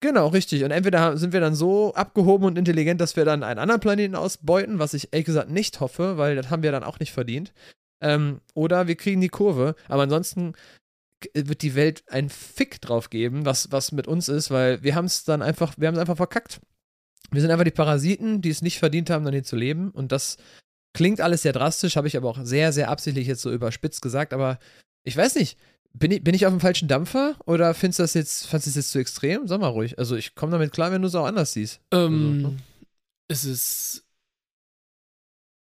Genau, richtig. Und entweder sind wir dann so abgehoben und intelligent, dass wir dann einen anderen Planeten ausbeuten, was ich ehrlich gesagt nicht hoffe, weil das haben wir dann auch nicht verdient. Ähm, oder wir kriegen die Kurve. Aber ansonsten wird die Welt einen Fick drauf geben, was, was mit uns ist, weil wir haben es dann einfach, wir haben es einfach verkackt. Wir sind einfach die Parasiten, die es nicht verdient haben, dann hier zu leben. Und das klingt alles sehr drastisch, habe ich aber auch sehr, sehr absichtlich jetzt so überspitzt gesagt. Aber ich weiß nicht, bin ich, bin ich auf dem falschen Dampfer oder findest du das jetzt, fandest du das jetzt zu extrem? Sag mal ruhig. Also ich komme damit klar, wenn du es auch anders siehst. Ähm, also, ne? Es ist.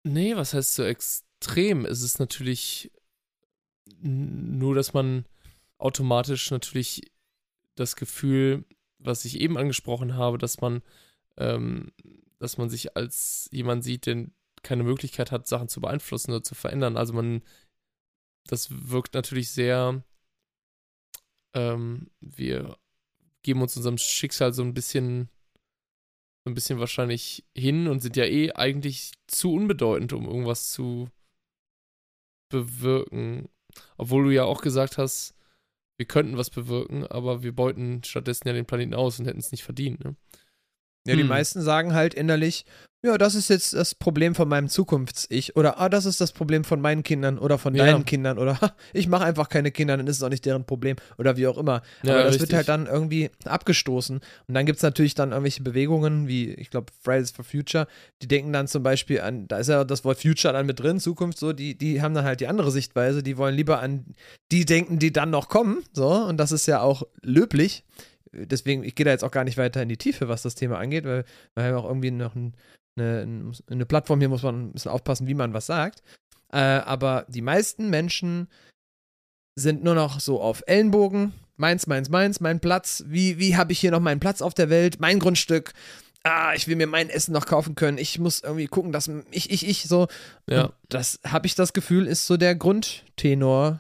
Nee, was heißt so extrem? Es ist natürlich nur, dass man automatisch natürlich das Gefühl, was ich eben angesprochen habe, dass man, ähm, dass man sich als jemand sieht, der keine Möglichkeit hat, Sachen zu beeinflussen oder zu verändern. Also man, das wirkt natürlich sehr, ähm, wir geben uns unserem Schicksal so ein bisschen, so ein bisschen wahrscheinlich hin und sind ja eh eigentlich zu unbedeutend, um irgendwas zu bewirken. Obwohl du ja auch gesagt hast, wir könnten was bewirken, aber wir beuten stattdessen ja den Planeten aus und hätten es nicht verdient. Ne? Ja, die Hm. meisten sagen halt innerlich, ja, das ist jetzt das Problem von meinem Zukunfts-Ich oder ah, das ist das Problem von meinen Kindern oder von Ja. deinen Kindern oder ich mache einfach keine Kinder, dann ist es auch nicht deren Problem oder wie auch immer. Ja, Aber das richtig. wird halt dann irgendwie abgestoßen. Und dann gibt es natürlich dann irgendwelche Bewegungen, wie, ich glaube, Fridays for Future, die denken dann zum Beispiel an, da ist ja das Wort Future dann mit drin, Zukunft, so, die, die haben dann halt die andere Sichtweise, die wollen lieber an die denken, die dann noch kommen, so, und das ist ja auch löblich. Deswegen, ich gehe da jetzt auch gar nicht weiter in die Tiefe, was das Thema angeht, weil wir haben auch irgendwie noch ein, eine, eine Plattform hier, muss man ein bisschen aufpassen, wie man was sagt. Äh, aber die meisten Menschen sind nur noch so auf Ellenbogen. Meins, meins, meins, mein Platz. Wie, wie habe ich hier noch meinen Platz auf der Welt? Mein Grundstück. Ah, ich will mir mein Essen noch kaufen können. Ich muss irgendwie gucken, dass ich, ich, ich so. Ja. Und das habe ich das Gefühl, ist so der Grundtenor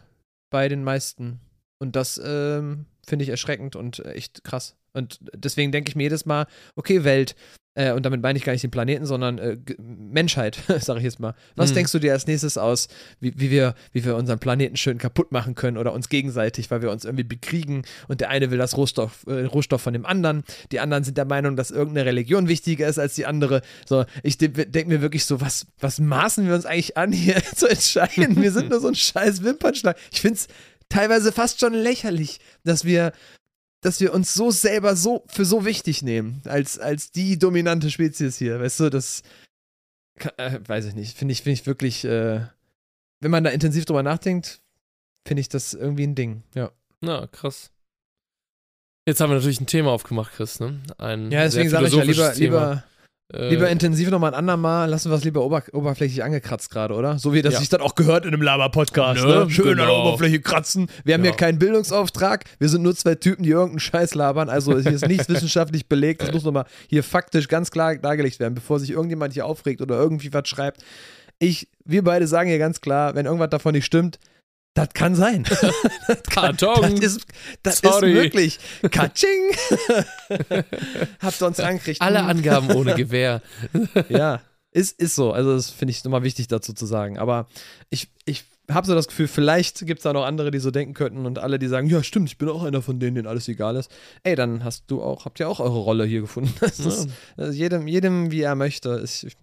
bei den meisten. Und das ähm, finde ich erschreckend und echt krass. Und deswegen denke ich mir jedes Mal, okay, Welt, äh, und damit meine ich gar nicht den Planeten, sondern äh, Menschheit, sage ich jetzt mal. Was Mhm. denkst du dir als nächstes aus, wie, wie, wir, wie wir unseren Planeten schön kaputt machen können oder uns gegenseitig, weil wir uns irgendwie bekriegen und der eine will das Rohstoff, äh, Rohstoff von dem anderen, die anderen sind der Meinung, dass irgendeine Religion wichtiger ist als die andere. So, ich de denke mir wirklich so, was, was maßen wir uns eigentlich an, hier zu entscheiden? Wir sind nur so ein scheiß Wimpernschlag. Ich finde es teilweise fast schon lächerlich, dass wir dass wir uns so selber so für so wichtig nehmen, als, als die dominante Spezies hier. Weißt du, das äh, weiß ich nicht. Finde ich, finde ich wirklich, äh, wenn man da intensiv drüber nachdenkt, finde ich das irgendwie ein Ding. Ja. Na, krass. Jetzt haben wir natürlich ein Thema aufgemacht, Chris, ne? Ein Ja, deswegen sage ich ja lieber, Thema. lieber, Äh, lieber intensiv nochmal ein andermal, lassen wir es lieber ober oberflächlich angekratzt gerade, oder? So wie das Ja. sich dann auch gehört in einem Laber-Podcast, Ne, ne? Schön an der genau. Oberfläche kratzen. Wir haben Ja. hier keinen Bildungsauftrag, wir sind nur zwei Typen, die irgendeinen Scheiß labern. Also hier ist nichts wissenschaftlich belegt, das muss nochmal hier faktisch ganz klar dargelegt werden, bevor sich irgendjemand hier aufregt oder irgendwie was schreibt. Ich, wir beide sagen hier ganz klar, wenn irgendwas davon nicht stimmt, das kann sein. das, kann, das ist, das ist möglich. Katsching. Habt ihr uns angekriegt. alle. Angaben ohne Gewähr. Ja, ist, ist so. Also, das finde ich nochmal wichtig dazu zu sagen. Aber ich, ich habe so das Gefühl, vielleicht gibt es da noch andere, die so denken könnten und alle, die sagen, ja, stimmt, ich bin auch einer von denen, denen alles egal ist. Ey, dann hast du auch, habt ihr auch eure Rolle hier gefunden. Das ist, also jedem, jedem, wie er möchte. Ich, ich,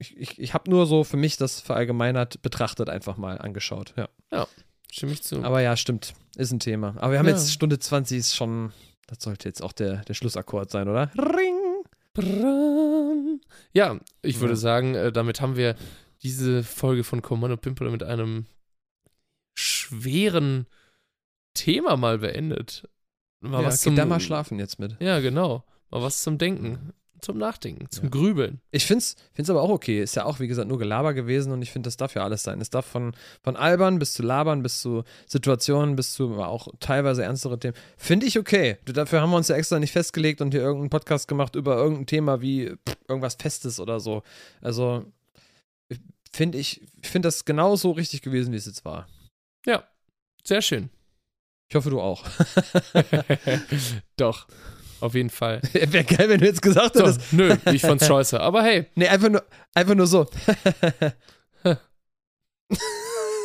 ich, ich habe nur so für mich das verallgemeinert betrachtet einfach mal angeschaut. Ja. Stimme ich zu. Aber ja, stimmt. Ist ein Thema. Aber wir haben Ja. jetzt Stunde 20 ist schon, das sollte jetzt auch der, der Schlussakkord sein, oder? Ring! Bram. Ja, ich würde Ja. sagen, äh, damit haben wir diese Folge von Kommando Pimple mit einem schweren Thema mal beendet. Mal ja, was geht da mal schlafen jetzt mit. Ja, genau. Mal was zum Denken, zum Nachdenken, zum Ja. Grübeln. Ich finde es find's aber auch okay. Ist ja auch, wie gesagt, nur Gelaber gewesen und ich finde, das darf ja alles sein. Es darf von, von albern bis zu labern, bis zu Situationen, bis zu auch teilweise ernstere Themen. Finde ich okay. Dafür haben wir uns ja extra nicht festgelegt und hier irgendeinen Podcast gemacht über irgendein Thema wie pff, irgendwas Festes oder so. Also finde ich, ich finde das genauso richtig gewesen, wie es jetzt war. Ja, sehr schön. Ich hoffe, du auch. Doch, auf jeden Fall. Wäre geil, wenn du jetzt gesagt So, hättest. nö, ich fand's scheiße. Aber hey, Nee, einfach nur, einfach nur so.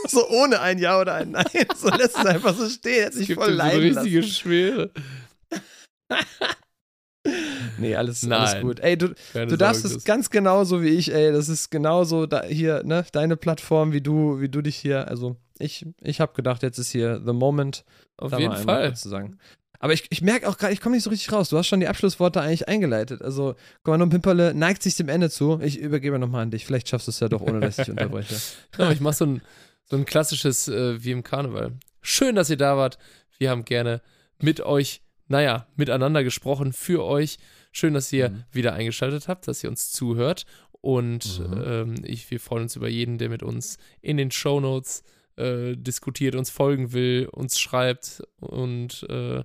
so ohne ein Ja oder ein Nein. So lässt es einfach so stehen. Es sich voll ihm so eine leiden richtige lassen. Schwere. Nee, alles, alles Nein. gut. Ey, du, Keine du darfst es ganz genauso wie ich, ey. Das ist genauso da, hier, ne, deine Plattform, wie du, wie du dich hier, also ich, ich habe gedacht, jetzt ist hier the moment, Auf jeden Fall. zu sagen. Aber ich, ich merke auch gerade, ich komme nicht so richtig raus. Du hast schon die Abschlussworte eigentlich eingeleitet. Also, Kommando Pimperle neigt sich dem Ende zu. Ich übergebe nochmal an dich. Vielleicht schaffst du es ja doch, ohne dass ich unterbreche. Ja, ich mache so ein, so ein klassisches äh, wie im Karneval. Schön, dass ihr da wart. Wir haben gerne mit euch, naja, miteinander gesprochen, für euch. Schön, dass ihr Mhm. wieder eingeschaltet habt, dass ihr uns zuhört. Und Mhm. ähm, ich, wir freuen uns über jeden, der mit uns in den Shownotes äh, diskutiert, uns folgen will, uns schreibt und äh,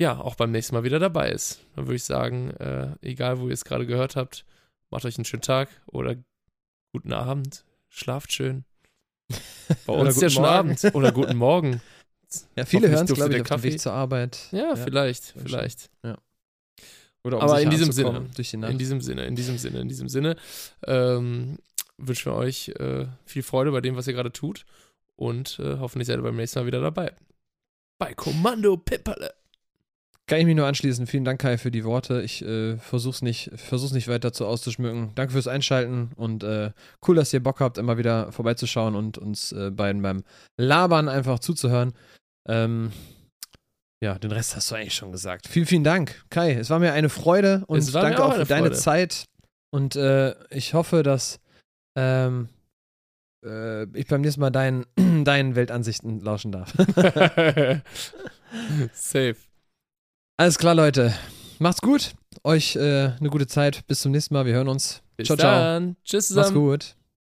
ja, auch beim nächsten Mal wieder dabei ist. Dann würde ich sagen, äh, egal wo ihr es gerade gehört habt, macht euch einen schönen Tag oder guten Abend, schlaft schön. Bei Oder uns ja guten schon. Abend oder guten Morgen. Ja, viele hören es, glaube ich, auf dem Kaffee. Weg zur Arbeit. Ja, vielleicht, sehr schön. vielleicht. Oder um Aber in diesem Sinne. In diesem Sinne, in diesem Sinne, in diesem Sinne ähm, wünschen wir euch äh, viel Freude bei dem, was ihr gerade tut und äh, hoffentlich seid ihr beim nächsten Mal wieder dabei. Bei Kommando Pipperle. kann ich mich nur anschließen. Vielen Dank, Kai, für die Worte. Ich äh, versuch's nicht, versuch's nicht weiter zu auszuschmücken. Danke fürs Einschalten und äh, cool, dass ihr Bock habt, immer wieder vorbeizuschauen und uns äh, beiden beim Labern einfach zuzuhören. Ähm, ja, den Rest hast du eigentlich schon gesagt. Vielen, vielen Dank, Kai. Es war mir eine Freude und danke auch, auch für deine. Zeit. Und äh, ich hoffe, dass ähm, äh, ich beim nächsten Mal dein, deinen Weltansichten lauschen darf. Safe. Alles klar, Leute. Macht's gut. Euch äh, eine gute Zeit. Bis zum nächsten Mal. Wir hören uns. Bis ciao, dann. ciao. Tschüss zusammen. Macht's gut.